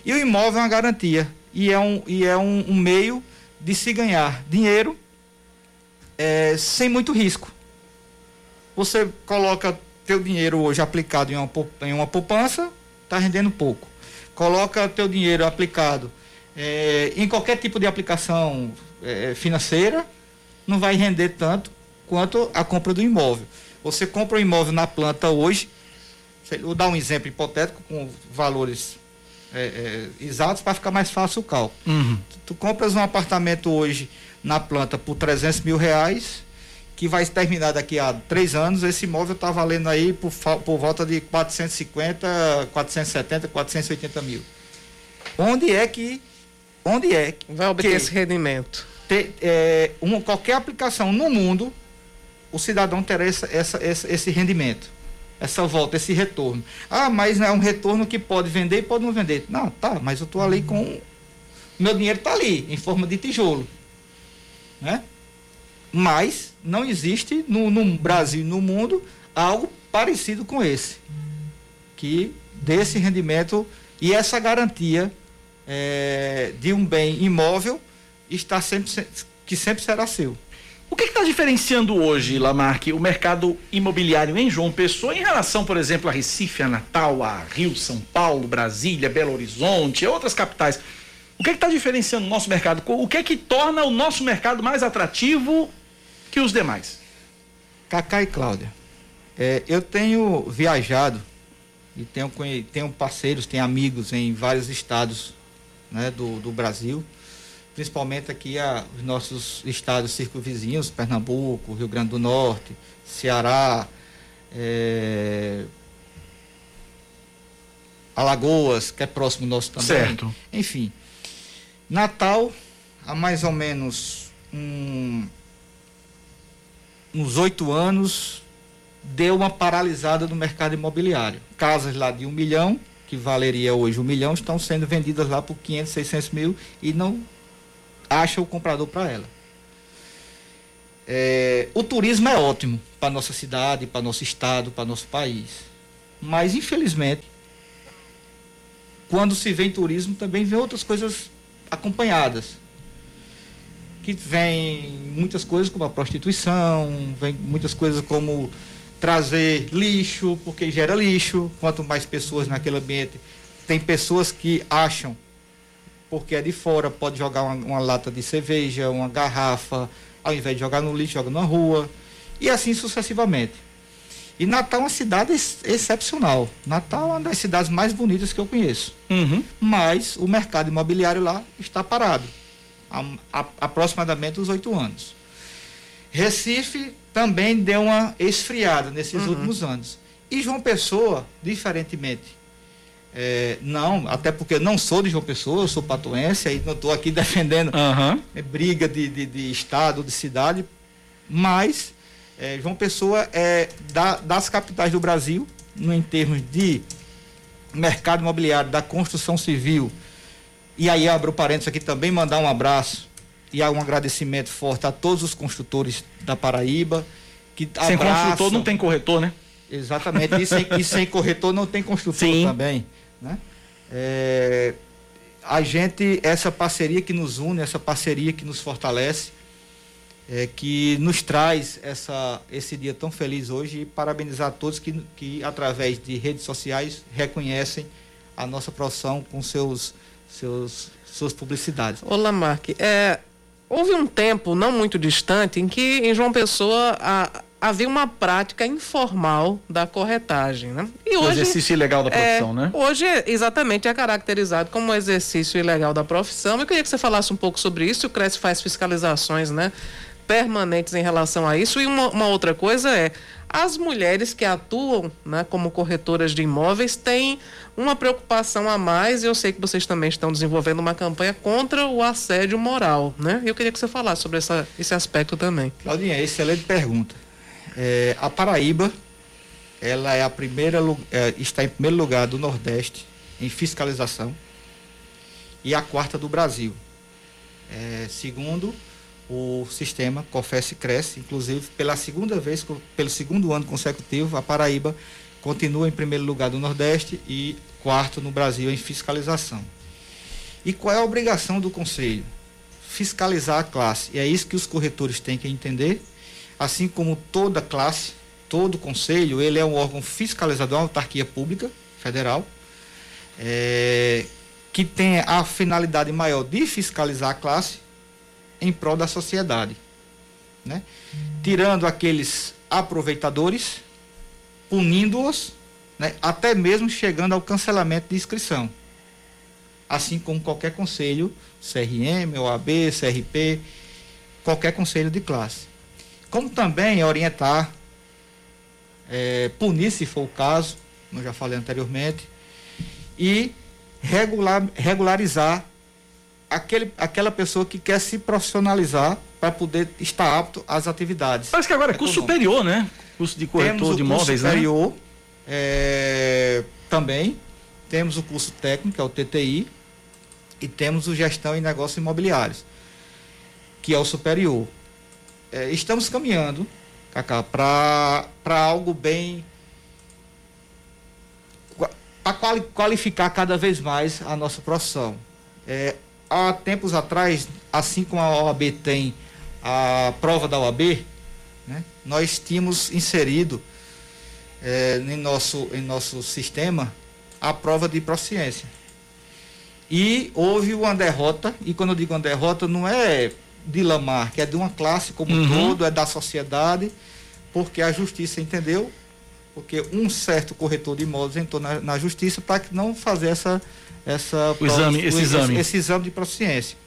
E o imóvel é uma garantia e é um, e é um, um meio de se ganhar dinheiro eh, sem muito risco. Você coloca teu dinheiro hoje aplicado em uma, em uma poupança, está rendendo pouco. Coloca teu dinheiro aplicado eh, em qualquer tipo de aplicação eh, financeira, não vai render tanto quanto a compra do imóvel. Você compra um imóvel na planta hoje, vou dar um exemplo hipotético com valores é, é, exatos para ficar mais fácil o cálculo. Uhum. Tu, tu compras um apartamento hoje na planta por 300 mil reais, que vai terminar daqui a três anos. Esse imóvel está valendo aí por, por volta de 450, 470, 480 mil. Onde é que. Onde é que. Vai obter esse rendimento. Te, é, uma, qualquer aplicação no mundo, o cidadão terá essa, essa, essa, esse rendimento essa volta, esse retorno. Ah, mas é um retorno que pode vender e pode não vender. Não, tá, mas eu estou ali com. Meu dinheiro está ali, em forma de tijolo. Né? Mas não existe no, no Brasil e no mundo algo parecido com esse. Que desse rendimento e essa garantia é, de um bem imóvel está sempre, que sempre será seu. O que está diferenciando hoje, Lamarck, o mercado imobiliário em João Pessoa em relação, por exemplo, a Recife, a Natal, a Rio, São Paulo, Brasília, Belo Horizonte outras capitais? O que está diferenciando o nosso mercado? O que é que torna o nosso mercado mais atrativo que os demais? Cacá e Cláudia, é, eu tenho viajado e tenho, tenho parceiros, tenho amigos em vários estados né, do, do Brasil principalmente aqui a, os nossos estados circunvizinhos, Pernambuco, Rio Grande do Norte, Ceará, é, Alagoas, que é próximo nosso também. Certo. Enfim, Natal, há mais ou menos um, uns oito anos, deu uma paralisada no mercado imobiliário. Casas lá de um milhão, que valeria hoje um milhão, estão sendo vendidas lá por 500, 600 mil e não acha o comprador para ela. É, o turismo é ótimo para nossa cidade, para nosso estado, para nosso país. Mas, infelizmente, quando se vê turismo, também vem outras coisas acompanhadas. Que vem muitas coisas como a prostituição, vem muitas coisas como trazer lixo, porque gera lixo. Quanto mais pessoas naquele ambiente, tem pessoas que acham porque é de fora, pode jogar uma, uma, lata de cerveja, uma garrafa, ao invés de jogar no lixo, joga na rua, e assim sucessivamente. E Natal é uma cidade ex excepcional. Natal é uma das cidades mais bonitas que eu conheço. Uhum. Mas o mercado imobiliário lá está parado. Há, há aproximadamente uns oito anos. Recife também deu uma esfriada nesses uhum. últimos anos. E João Pessoa, diferentemente é, não, até porque não sou de João Pessoa, eu sou patuense, aí não estou aqui defendendo uhum. briga de, de, de, estado, de cidade, mas é, João Pessoa é da, das capitais do Brasil, no, em termos de mercado imobiliário, da construção civil, e aí abro parênteses aqui também, mandar um abraço e um agradecimento forte a todos os construtores da Paraíba. Que sem abraçam... construtor não tem corretor, né? Exatamente, e sem, e sem corretor não tem construtor Sim. também. Né? É, a gente, essa parceria que nos une, essa parceria que nos fortalece, é, que nos traz essa, esse dia tão feliz hoje e parabenizar a todos que, que, através de redes sociais, reconhecem a nossa profissão com seus, seus, suas publicidades. Olá, Mark. É, houve um tempo não muito distante em que em João Pessoa a, havia uma prática informal da corretagem, né? E hoje, o exercício ilegal da profissão, é, né? Hoje, exatamente, é caracterizado como um exercício ilegal da profissão. Eu queria que você falasse um pouco sobre isso. O Cresce faz fiscalizações, né? Permanentes em relação a isso. E uma, uma outra coisa é, as mulheres que atuam né, como corretoras de imóveis têm uma preocupação a mais, e eu sei que vocês também estão desenvolvendo uma campanha contra o assédio moral, né? Eu queria que você falasse sobre essa, esse aspecto também. Claudinha, excelente pergunta. É, a Paraíba, ela é a primeira, é, está em primeiro lugar do Nordeste em fiscalização e a quarta do Brasil. É, segundo o sistema COFES cresce, inclusive pela segunda vez, pelo segundo ano consecutivo, a Paraíba continua em primeiro lugar do Nordeste e quarto no Brasil em fiscalização. E qual é a obrigação do Conselho? Fiscalizar a classe. E é isso que os corretores têm que entender assim como toda classe, todo conselho, ele é um órgão fiscalizador, uma autarquia pública federal, é, que tem a finalidade maior de fiscalizar a classe em prol da sociedade, né? tirando aqueles aproveitadores, punindo-os, né? até mesmo chegando ao cancelamento de inscrição. Assim como qualquer conselho, CRM, OAB, CRP, qualquer conselho de classe. Como também orientar, é, punir se for o caso, como eu já falei anteriormente, e regular, regularizar aquele, aquela pessoa que quer se profissionalizar para poder estar apto às atividades. Parece que agora é curso superior, né? Curso de corretor Temos de imóveis, curso superior, é, também. Temos o curso técnico, que é o TTI, e temos o gestão em negócios imobiliários, que é o superior. É, estamos caminhando, Cacá, para algo bem para quali, qualificar cada vez mais a nossa profissão. É, há tempos atrás, assim como a OAB tem a prova da OAB, né, nós tínhamos inserido é, em, nosso, em nosso sistema a prova de proficiência. E houve uma derrota, e quando eu digo uma derrota, não é de Lamar, que é de uma classe como um Uhum. todo, é da sociedade, porque a justiça entendeu, porque um certo corretor de imóveis entrou na, na justiça para que não fazer essa, essa O exame- esse exame. esse exame de proficiência.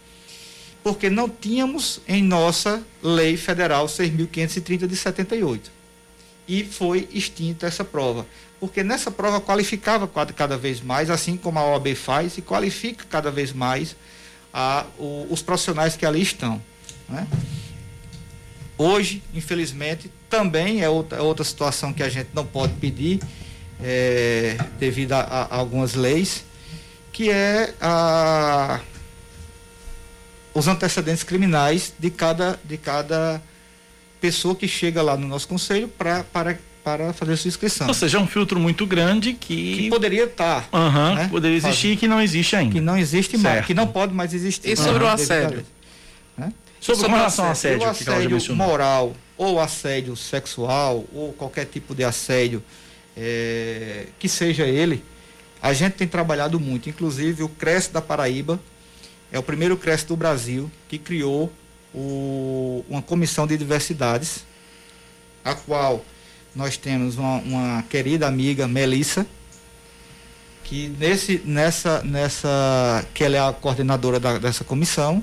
Porque não tínhamos em nossa lei federal 6.530 de 78. E foi extinta essa prova. Porque nessa prova qualificava cada, vez mais, assim como a OAB faz, e qualifica cada vez mais a, o- os profissionais que ali estão. né? Hoje, infelizmente, também é outra, é outra situação que a gente não pode pedir, é, devido a, a algumas leis, que é a, os antecedentes criminais de cada, de cada pessoa que chega lá no nosso conselho pra, para, para fazer sua inscrição. Ou seja, é um filtro muito grande que, Que poderia estar. Aham, né? poderia existir e que não existe ainda. Que não existe mais, Certo. que não pode mais existir. E sobre o Aham. assédio? Né? Sobre com relação ao assédio, o que assédio mencionou. moral ou assédio sexual ou qualquer tipo de assédio eh, que seja ele, a gente tem trabalhado muito. Inclusive o Cresce da Paraíba é o primeiro Cresce do Brasil que criou o- uma comissão de diversidades, a qual nós temos uma, uma querida amiga Melissa, que nesse, nessa, nessa, que ela é a coordenadora da- dessa comissão,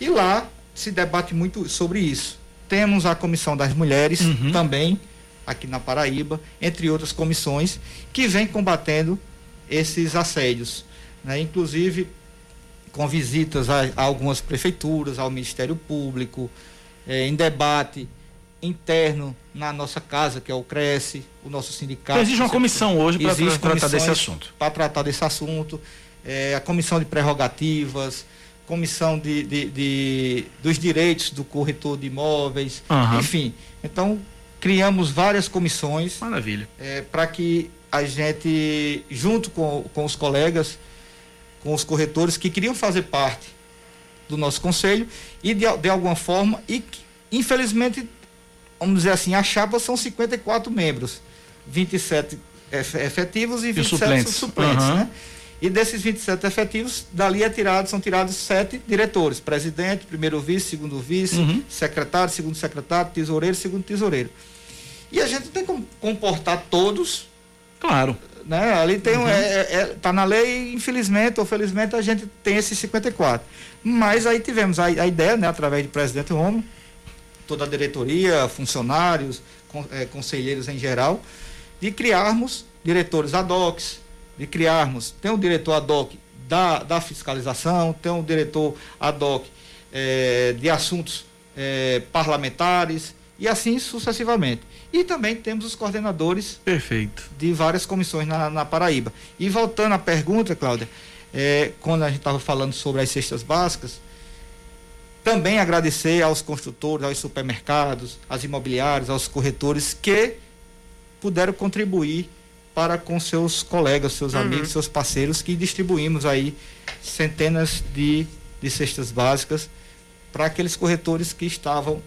e lá se debate muito sobre isso. Temos a comissão das mulheres também, aqui na Paraíba, entre outras comissões, que vem combatendo esses assédios. Né? Inclusive com visitas a, a algumas prefeituras, ao Ministério Público, eh, em debate interno na nossa casa, que é o Cresce, o nosso sindicato. Então, existe uma comissão hoje para tratar desse assunto. Para tratar desse assunto. É, a comissão de prerrogativas, comissão de, de- de- dos direitos do corretor de imóveis, Aham. enfim. Então, criamos várias comissões. Maravilha. para que a gente, junto com, com os colegas, com os corretores que queriam fazer parte do nosso conselho e de, de alguma forma, e que, infelizmente, vamos dizer assim, a chapa são 54 membros, 27 efe- efetivos e 27 suplentes. suplentes, Aham. né? E desses 27 efetivos, dali é tirado, são tirados sete diretores: presidente, primeiro vice, segundo vice, Uhum. secretário, segundo secretário, tesoureiro, segundo tesoureiro. E a gente tem como comportar todos. Claro. Né? Ali tem um, é, é- é- tá na lei, infelizmente ou felizmente, a gente tem esses 54. Mas aí tivemos a, a ideia, né, através do presidente Romo, toda a diretoria, funcionários, con- eh, conselheiros em geral, de criarmos diretores ad hoc, de criarmos, tem um diretor ad hoc da, da fiscalização, tem um diretor ad hoc eh, de assuntos eh, parlamentares e assim sucessivamente. E também temos os coordenadores Perfeito. de várias comissões na, na Paraíba. E voltando à pergunta, Cláudia, eh, quando a gente estava falando sobre as cestas básicas, também agradecer aos construtores, aos supermercados, às imobiliárias, aos corretores que puderam contribuir para com seus colegas, seus Uhum. amigos, seus parceiros, que distribuímos aí centenas de, de cestas básicas para aqueles corretores que estavam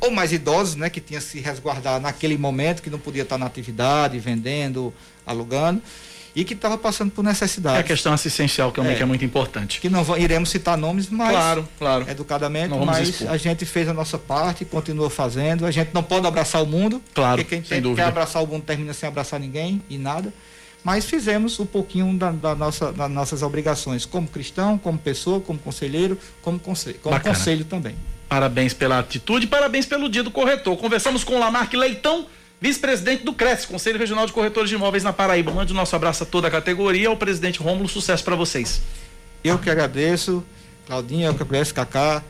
ou mais idosos, né, que tinham que se resguardar naquele momento, que não podia estar na atividade, vendendo, alugando, e que estava passando por necessidade. É a questão assistencial também, É. que é muito importante. Que não iremos citar nomes, mas Claro, claro. educadamente, mas expor. a gente fez a nossa parte, continua fazendo. A gente não pode abraçar o mundo, Claro, porque quem sem tem- quer abraçar o mundo termina sem abraçar ninguém e nada. Mas fizemos um pouquinho da, da nossa, das nossas obrigações, como cristão, como pessoa, como conselheiro, como, conselho, como Bacana. conselho também. Parabéns pela atitude, parabéns pelo dia do corretor. Conversamos com o Lamarck Leitão, vice-presidente do CRES, Conselho Regional de Corretores de Imóveis na Paraíba. Mande o nosso abraço a toda a categoria, ao presidente Rômulo, sucesso para vocês. Eu que agradeço, Claudinha, eu que agradeço, Cacá.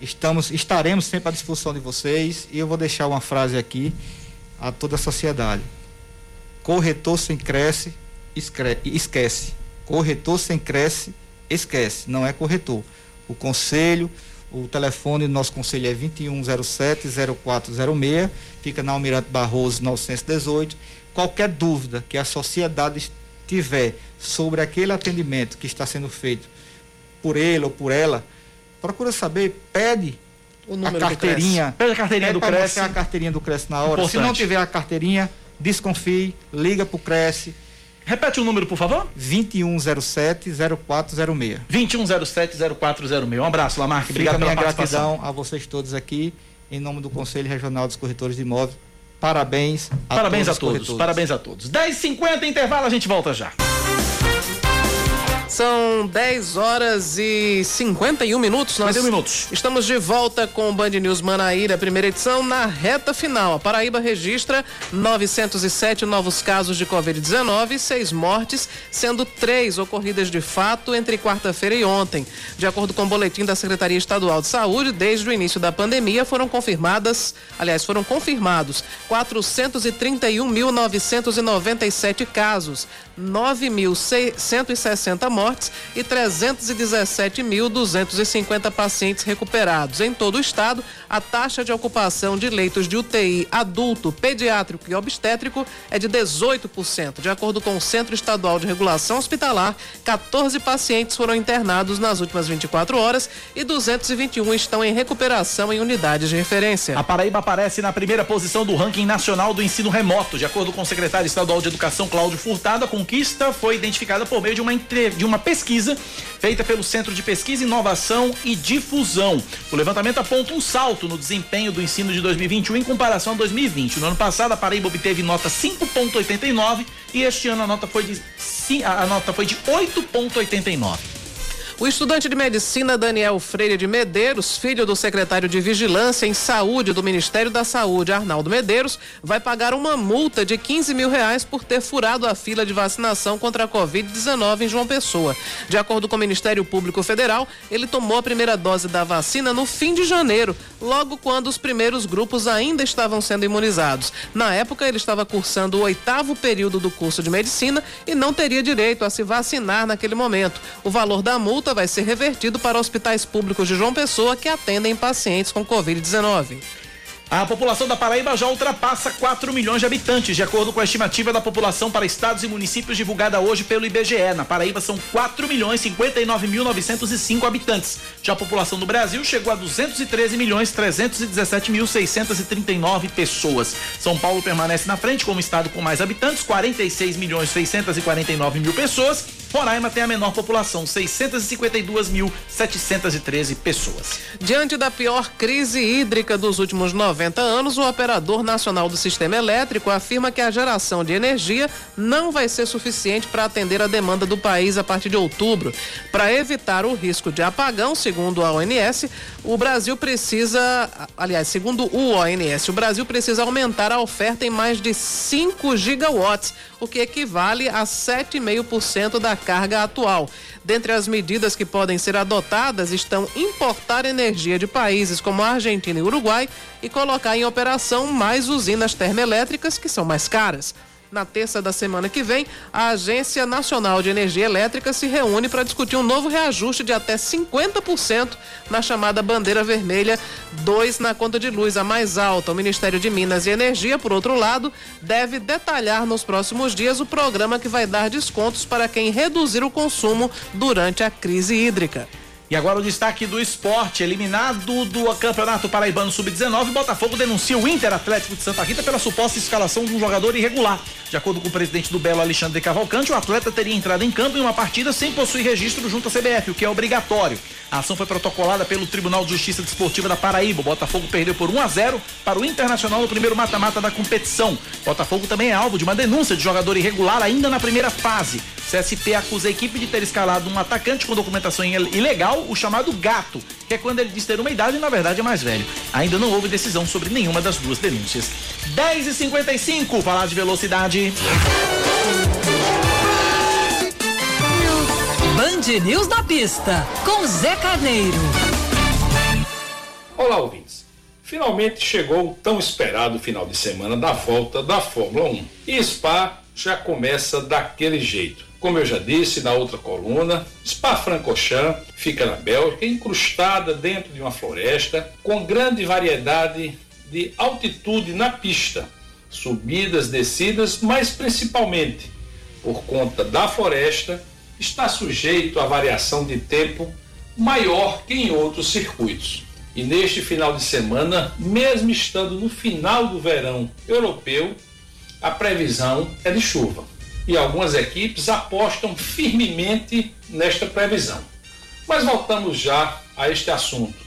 Estamos, estaremos sempre à disposição de vocês e eu vou deixar uma frase aqui a toda a sociedade. Corretor sem cresce, esquece. Corretor sem cresce, esquece. Não é corretor. O conselho, o telefone do nosso conselho é 2107-0406, fica na Almirante Barroso 918. Qualquer dúvida que a sociedade tiver sobre aquele atendimento que está sendo feito por ele ou por ela, procura saber, pede a carteirinha. Pede a carteirinha do Cresce. a carteirinha do Cresce na hora. Importante. Se não tiver a carteirinha, desconfie, liga para o Cresce. Repete o número, por favor. 2107-0406. 2107-0406. Um abraço, Lamarck. Obrigado Fica pela minha gratidão a vocês todos aqui, em nome do Conselho Regional dos Corretores de Imóveis. Parabéns a Parabéns todos a todos, parabéns a todos. 10h50, intervalo, a gente volta já. São 10 horas e 51 minutos. Nós 51 minutos. Estamos de volta com o Band News Manaíra, primeira edição, na reta final. A Paraíba registra 907 novos casos de Covid-19 e seis mortes, sendo três ocorridas de fato entre quarta-feira e ontem. De acordo com o boletim da Secretaria Estadual de Saúde, desde o início da pandemia foram confirmadas, aliás, foram confirmados 431.997 casos, 9.160 mortes e 317.250 pacientes recuperados. Em todo o estado, a taxa de ocupação de leitos de UTI adulto, pediátrico e obstétrico é de 18%. De acordo com o Centro Estadual de Regulação Hospitalar, 14 pacientes foram internados nas últimas 24 horas e 221 estão em recuperação em unidades de referência. A Paraíba aparece na primeira posição do ranking nacional do ensino remoto. De acordo com o secretário estadual de Educação, Cláudio Furtado, a conquista foi identificada por meio de uma, entre- de uma pesquisa feita pelo Centro de Pesquisa, Inovação e Difusão. O levantamento aponta um salto no desempenho do ensino de 2021 em comparação a 2020. No ano passado, a Paraíba obteve nota 5,89 e este ano a nota foi de, a nota foi de 8,89. O estudante de medicina Daniel Freire de Medeiros, filho do secretário de Vigilância em Saúde do Ministério da Saúde, Arnaldo Medeiros, vai pagar uma multa de 15 mil reais por ter furado a fila de vacinação contra a Covid-19 em João Pessoa. De acordo com o Ministério Público Federal, ele tomou a primeira dose da vacina no fim de janeiro, logo quando os primeiros grupos ainda estavam sendo imunizados. Na época, ele estava cursando o oitavo período do curso de medicina e não teria direito a se vacinar naquele momento. O valor da multa vai ser revertido para hospitais públicos de João Pessoa que atendem pacientes com Covid-19. A população da Paraíba já ultrapassa 4 milhões de habitantes, de acordo com a estimativa da população para estados e municípios divulgada hoje pelo IBGE. Na Paraíba são 4 milhões 59 mil 905 habitantes. Já a população do Brasil chegou a 213 milhões 317 mil 639 pessoas. São Paulo permanece na frente como estado com mais habitantes, 46 milhões 649 mil pessoas. Roraima tem a menor população, 652 mil 713 pessoas. Diante da pior crise hídrica dos últimos 90 anos, o operador nacional do sistema elétrico afirma que a geração de energia não vai ser suficiente para atender a demanda do país a partir de outubro. Para evitar o risco de apagão, segundo a ONS, o Brasil precisa, aliás, segundo o ONS, o Brasil precisa aumentar a oferta em mais de 5 gigawatts, o que equivale a 7,5% da carga atual. Dentre as medidas que podem ser adotadas estão importar energia de países como a Argentina e Uruguai e colocar em operação mais usinas termoelétricas que são mais caras. Na terça da semana que vem, a Agência Nacional de Energia Elétrica se reúne para discutir um novo reajuste de até 50% na chamada bandeira vermelha 2 na conta de luz, a mais alta. O Ministério de Minas e Energia, por outro lado, deve detalhar nos próximos dias o programa que vai dar descontos para quem reduzir o consumo durante a crise hídrica. E agora o destaque do esporte. Eliminado do Campeonato Paraibano Sub-19, Botafogo denuncia o Inter Atlético de Santa Rita pela suposta escalação de um jogador irregular. De acordo com o presidente do Belo, Alexandre Cavalcante, o atleta teria entrado em campo em uma partida sem possuir registro junto à CBF, o que é obrigatório. A ação foi protocolada pelo Tribunal de Justiça Desportiva da Paraíba. O Botafogo perdeu por 1 a 0 para o Internacional no primeiro mata-mata da competição. Botafogo também é alvo de uma denúncia de jogador irregular ainda na primeira fase. CSP acusa a equipe de ter escalado um atacante com documentação ilegal ou o chamado gato, que é quando ele diz ter uma idade e na verdade é mais velho. Ainda não houve decisão sobre nenhuma das duas denúncias. 10 e 55 falar de velocidade. Band News na pista, com Zé Carneiro. Olá, ouvintes. Finalmente chegou o tão esperado final de semana da volta da Fórmula 1. E Spa já começa daquele jeito. Como eu já disse na outra coluna, Spa-Francorchamps fica na Bélgica, incrustada dentro de uma floresta, com grande variedade de altitude na pista, subidas, descidas, mas principalmente por conta da floresta, está sujeito a variação de tempo maior que em outros circuitos. E neste final de semana, mesmo estando no final do verão europeu, a previsão é de chuva. E algumas equipes apostam firmemente nesta previsão. Mas voltamos já a este assunto,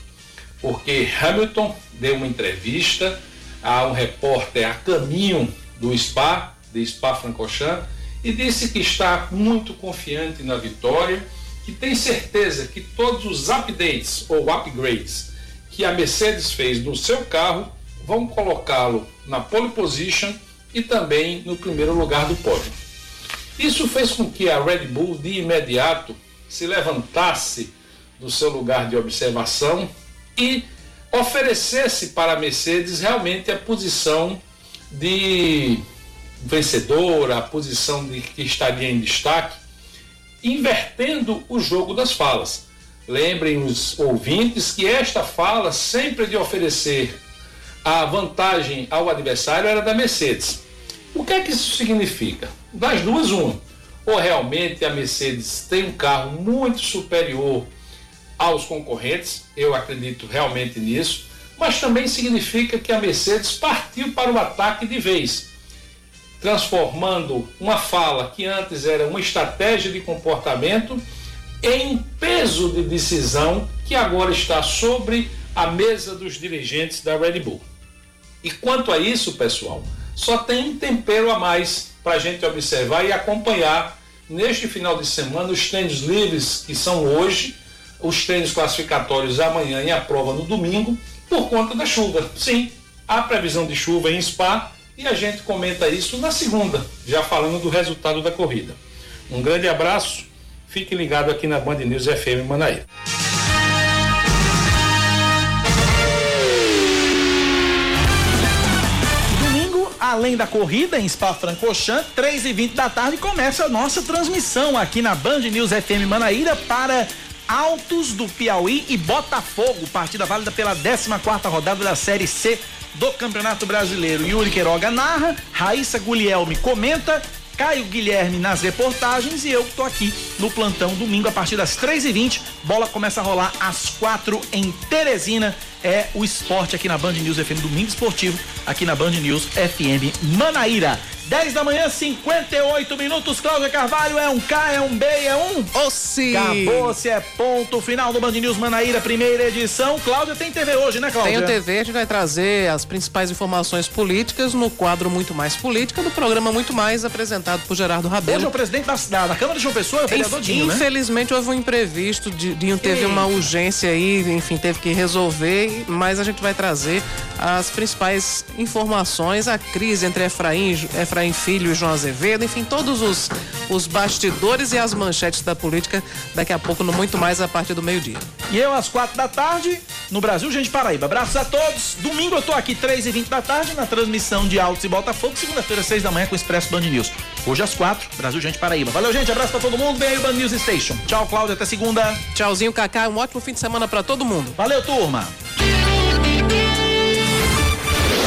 porque Hamilton deu uma entrevista a um repórter a caminho do Spa, de Spa-Francorchamps, e disse que está muito confiante na vitória, que tem certeza que todos os updates ou upgrades que a Mercedes fez no seu carro vão colocá-lo na pole position e também no primeiro lugar do pódio. Isso fez com que a Red Bull de imediato se levantasse do seu lugar de observação e oferecesse para a Mercedes realmente a posição de vencedora, a posição de que estaria em destaque, invertendo o jogo das falas. Lembrem os ouvintes que esta fala, sempre de oferecer a vantagem ao adversário, era da Mercedes. O que é que isso significa? Das duas, uma. Ou realmente a Mercedes tem um carro muito superior aos concorrentes, eu acredito realmente nisso, mas também significa que a Mercedes partiu para o ataque de vez, transformando uma fala que antes era uma estratégia de comportamento em peso de decisão que agora está sobre a mesa dos dirigentes da Red Bull. E quanto a isso, pessoal, só tem um tempero a mais para a gente observar e acompanhar neste final de semana os treinos livres que são hoje, os treinos classificatórios amanhã e a prova no domingo, por conta da chuva. Sim, há previsão de chuva em Spa e a gente comenta isso na segunda, já falando do resultado da corrida. Um grande abraço Fique ligado aqui na Band News FM Manaíra. Além da corrida em Spa-Francorchamps, 3 e 20 da tarde, começa a nossa transmissão aqui na Band News FM Manaíra para Altos do Piauí e Botafogo, partida válida pela 14 quarta rodada da Série C do Campeonato Brasileiro. Yuri Queiroga narra, Raíssa Guglielmi comenta Caio Guilherme nas reportagens e eu tô aqui no plantão domingo a partir das 3h20. Bola começa a rolar às quatro em Teresina. É o esporte aqui na Band News FM Domingo Esportivo, aqui na Band News FM Manaíra. 10 da manhã, 58 minutos. Cláudia Carvalho é um K, é um B, é um. Ossi! Acabou-se, é ponto final do Band News Manaíra, primeira edição. Cláudia tem TV hoje, né, Cláudia? Tem TV, a gente vai trazer as principais informações políticas no quadro Muito Mais Política, do programa Muito Mais, apresentado por Gerardo Rabelo. Hoje é o presidente da, da, da Câmara de João Pessoa, é o vereador Dinho, né? Infelizmente houve um imprevisto, Dinho teve Ei. uma urgência aí, enfim, teve que resolver, mas a gente vai trazer as principais informações, a crise entre Efraim, Efraim Filho e João Azevedo, enfim, todos os, os bastidores e as manchetes da política daqui a pouco, no muito mais a partir do meio-dia. E eu às quatro da tarde, no Brasil, gente Paraíba. Abraços a todos. Domingo eu tô aqui, três e vinte da tarde, na transmissão de Altos e Botafogo. Segunda-feira, seis da manhã, com o Expresso Band News. Hoje às quatro, Brasil, gente Paraíba. Valeu, gente. Abraço pra todo mundo. Vem aí o Band News Station. Tchau, Cláudio. Até segunda. Tchauzinho, Cacá. Um ótimo fim de semana para todo mundo. Valeu, turma.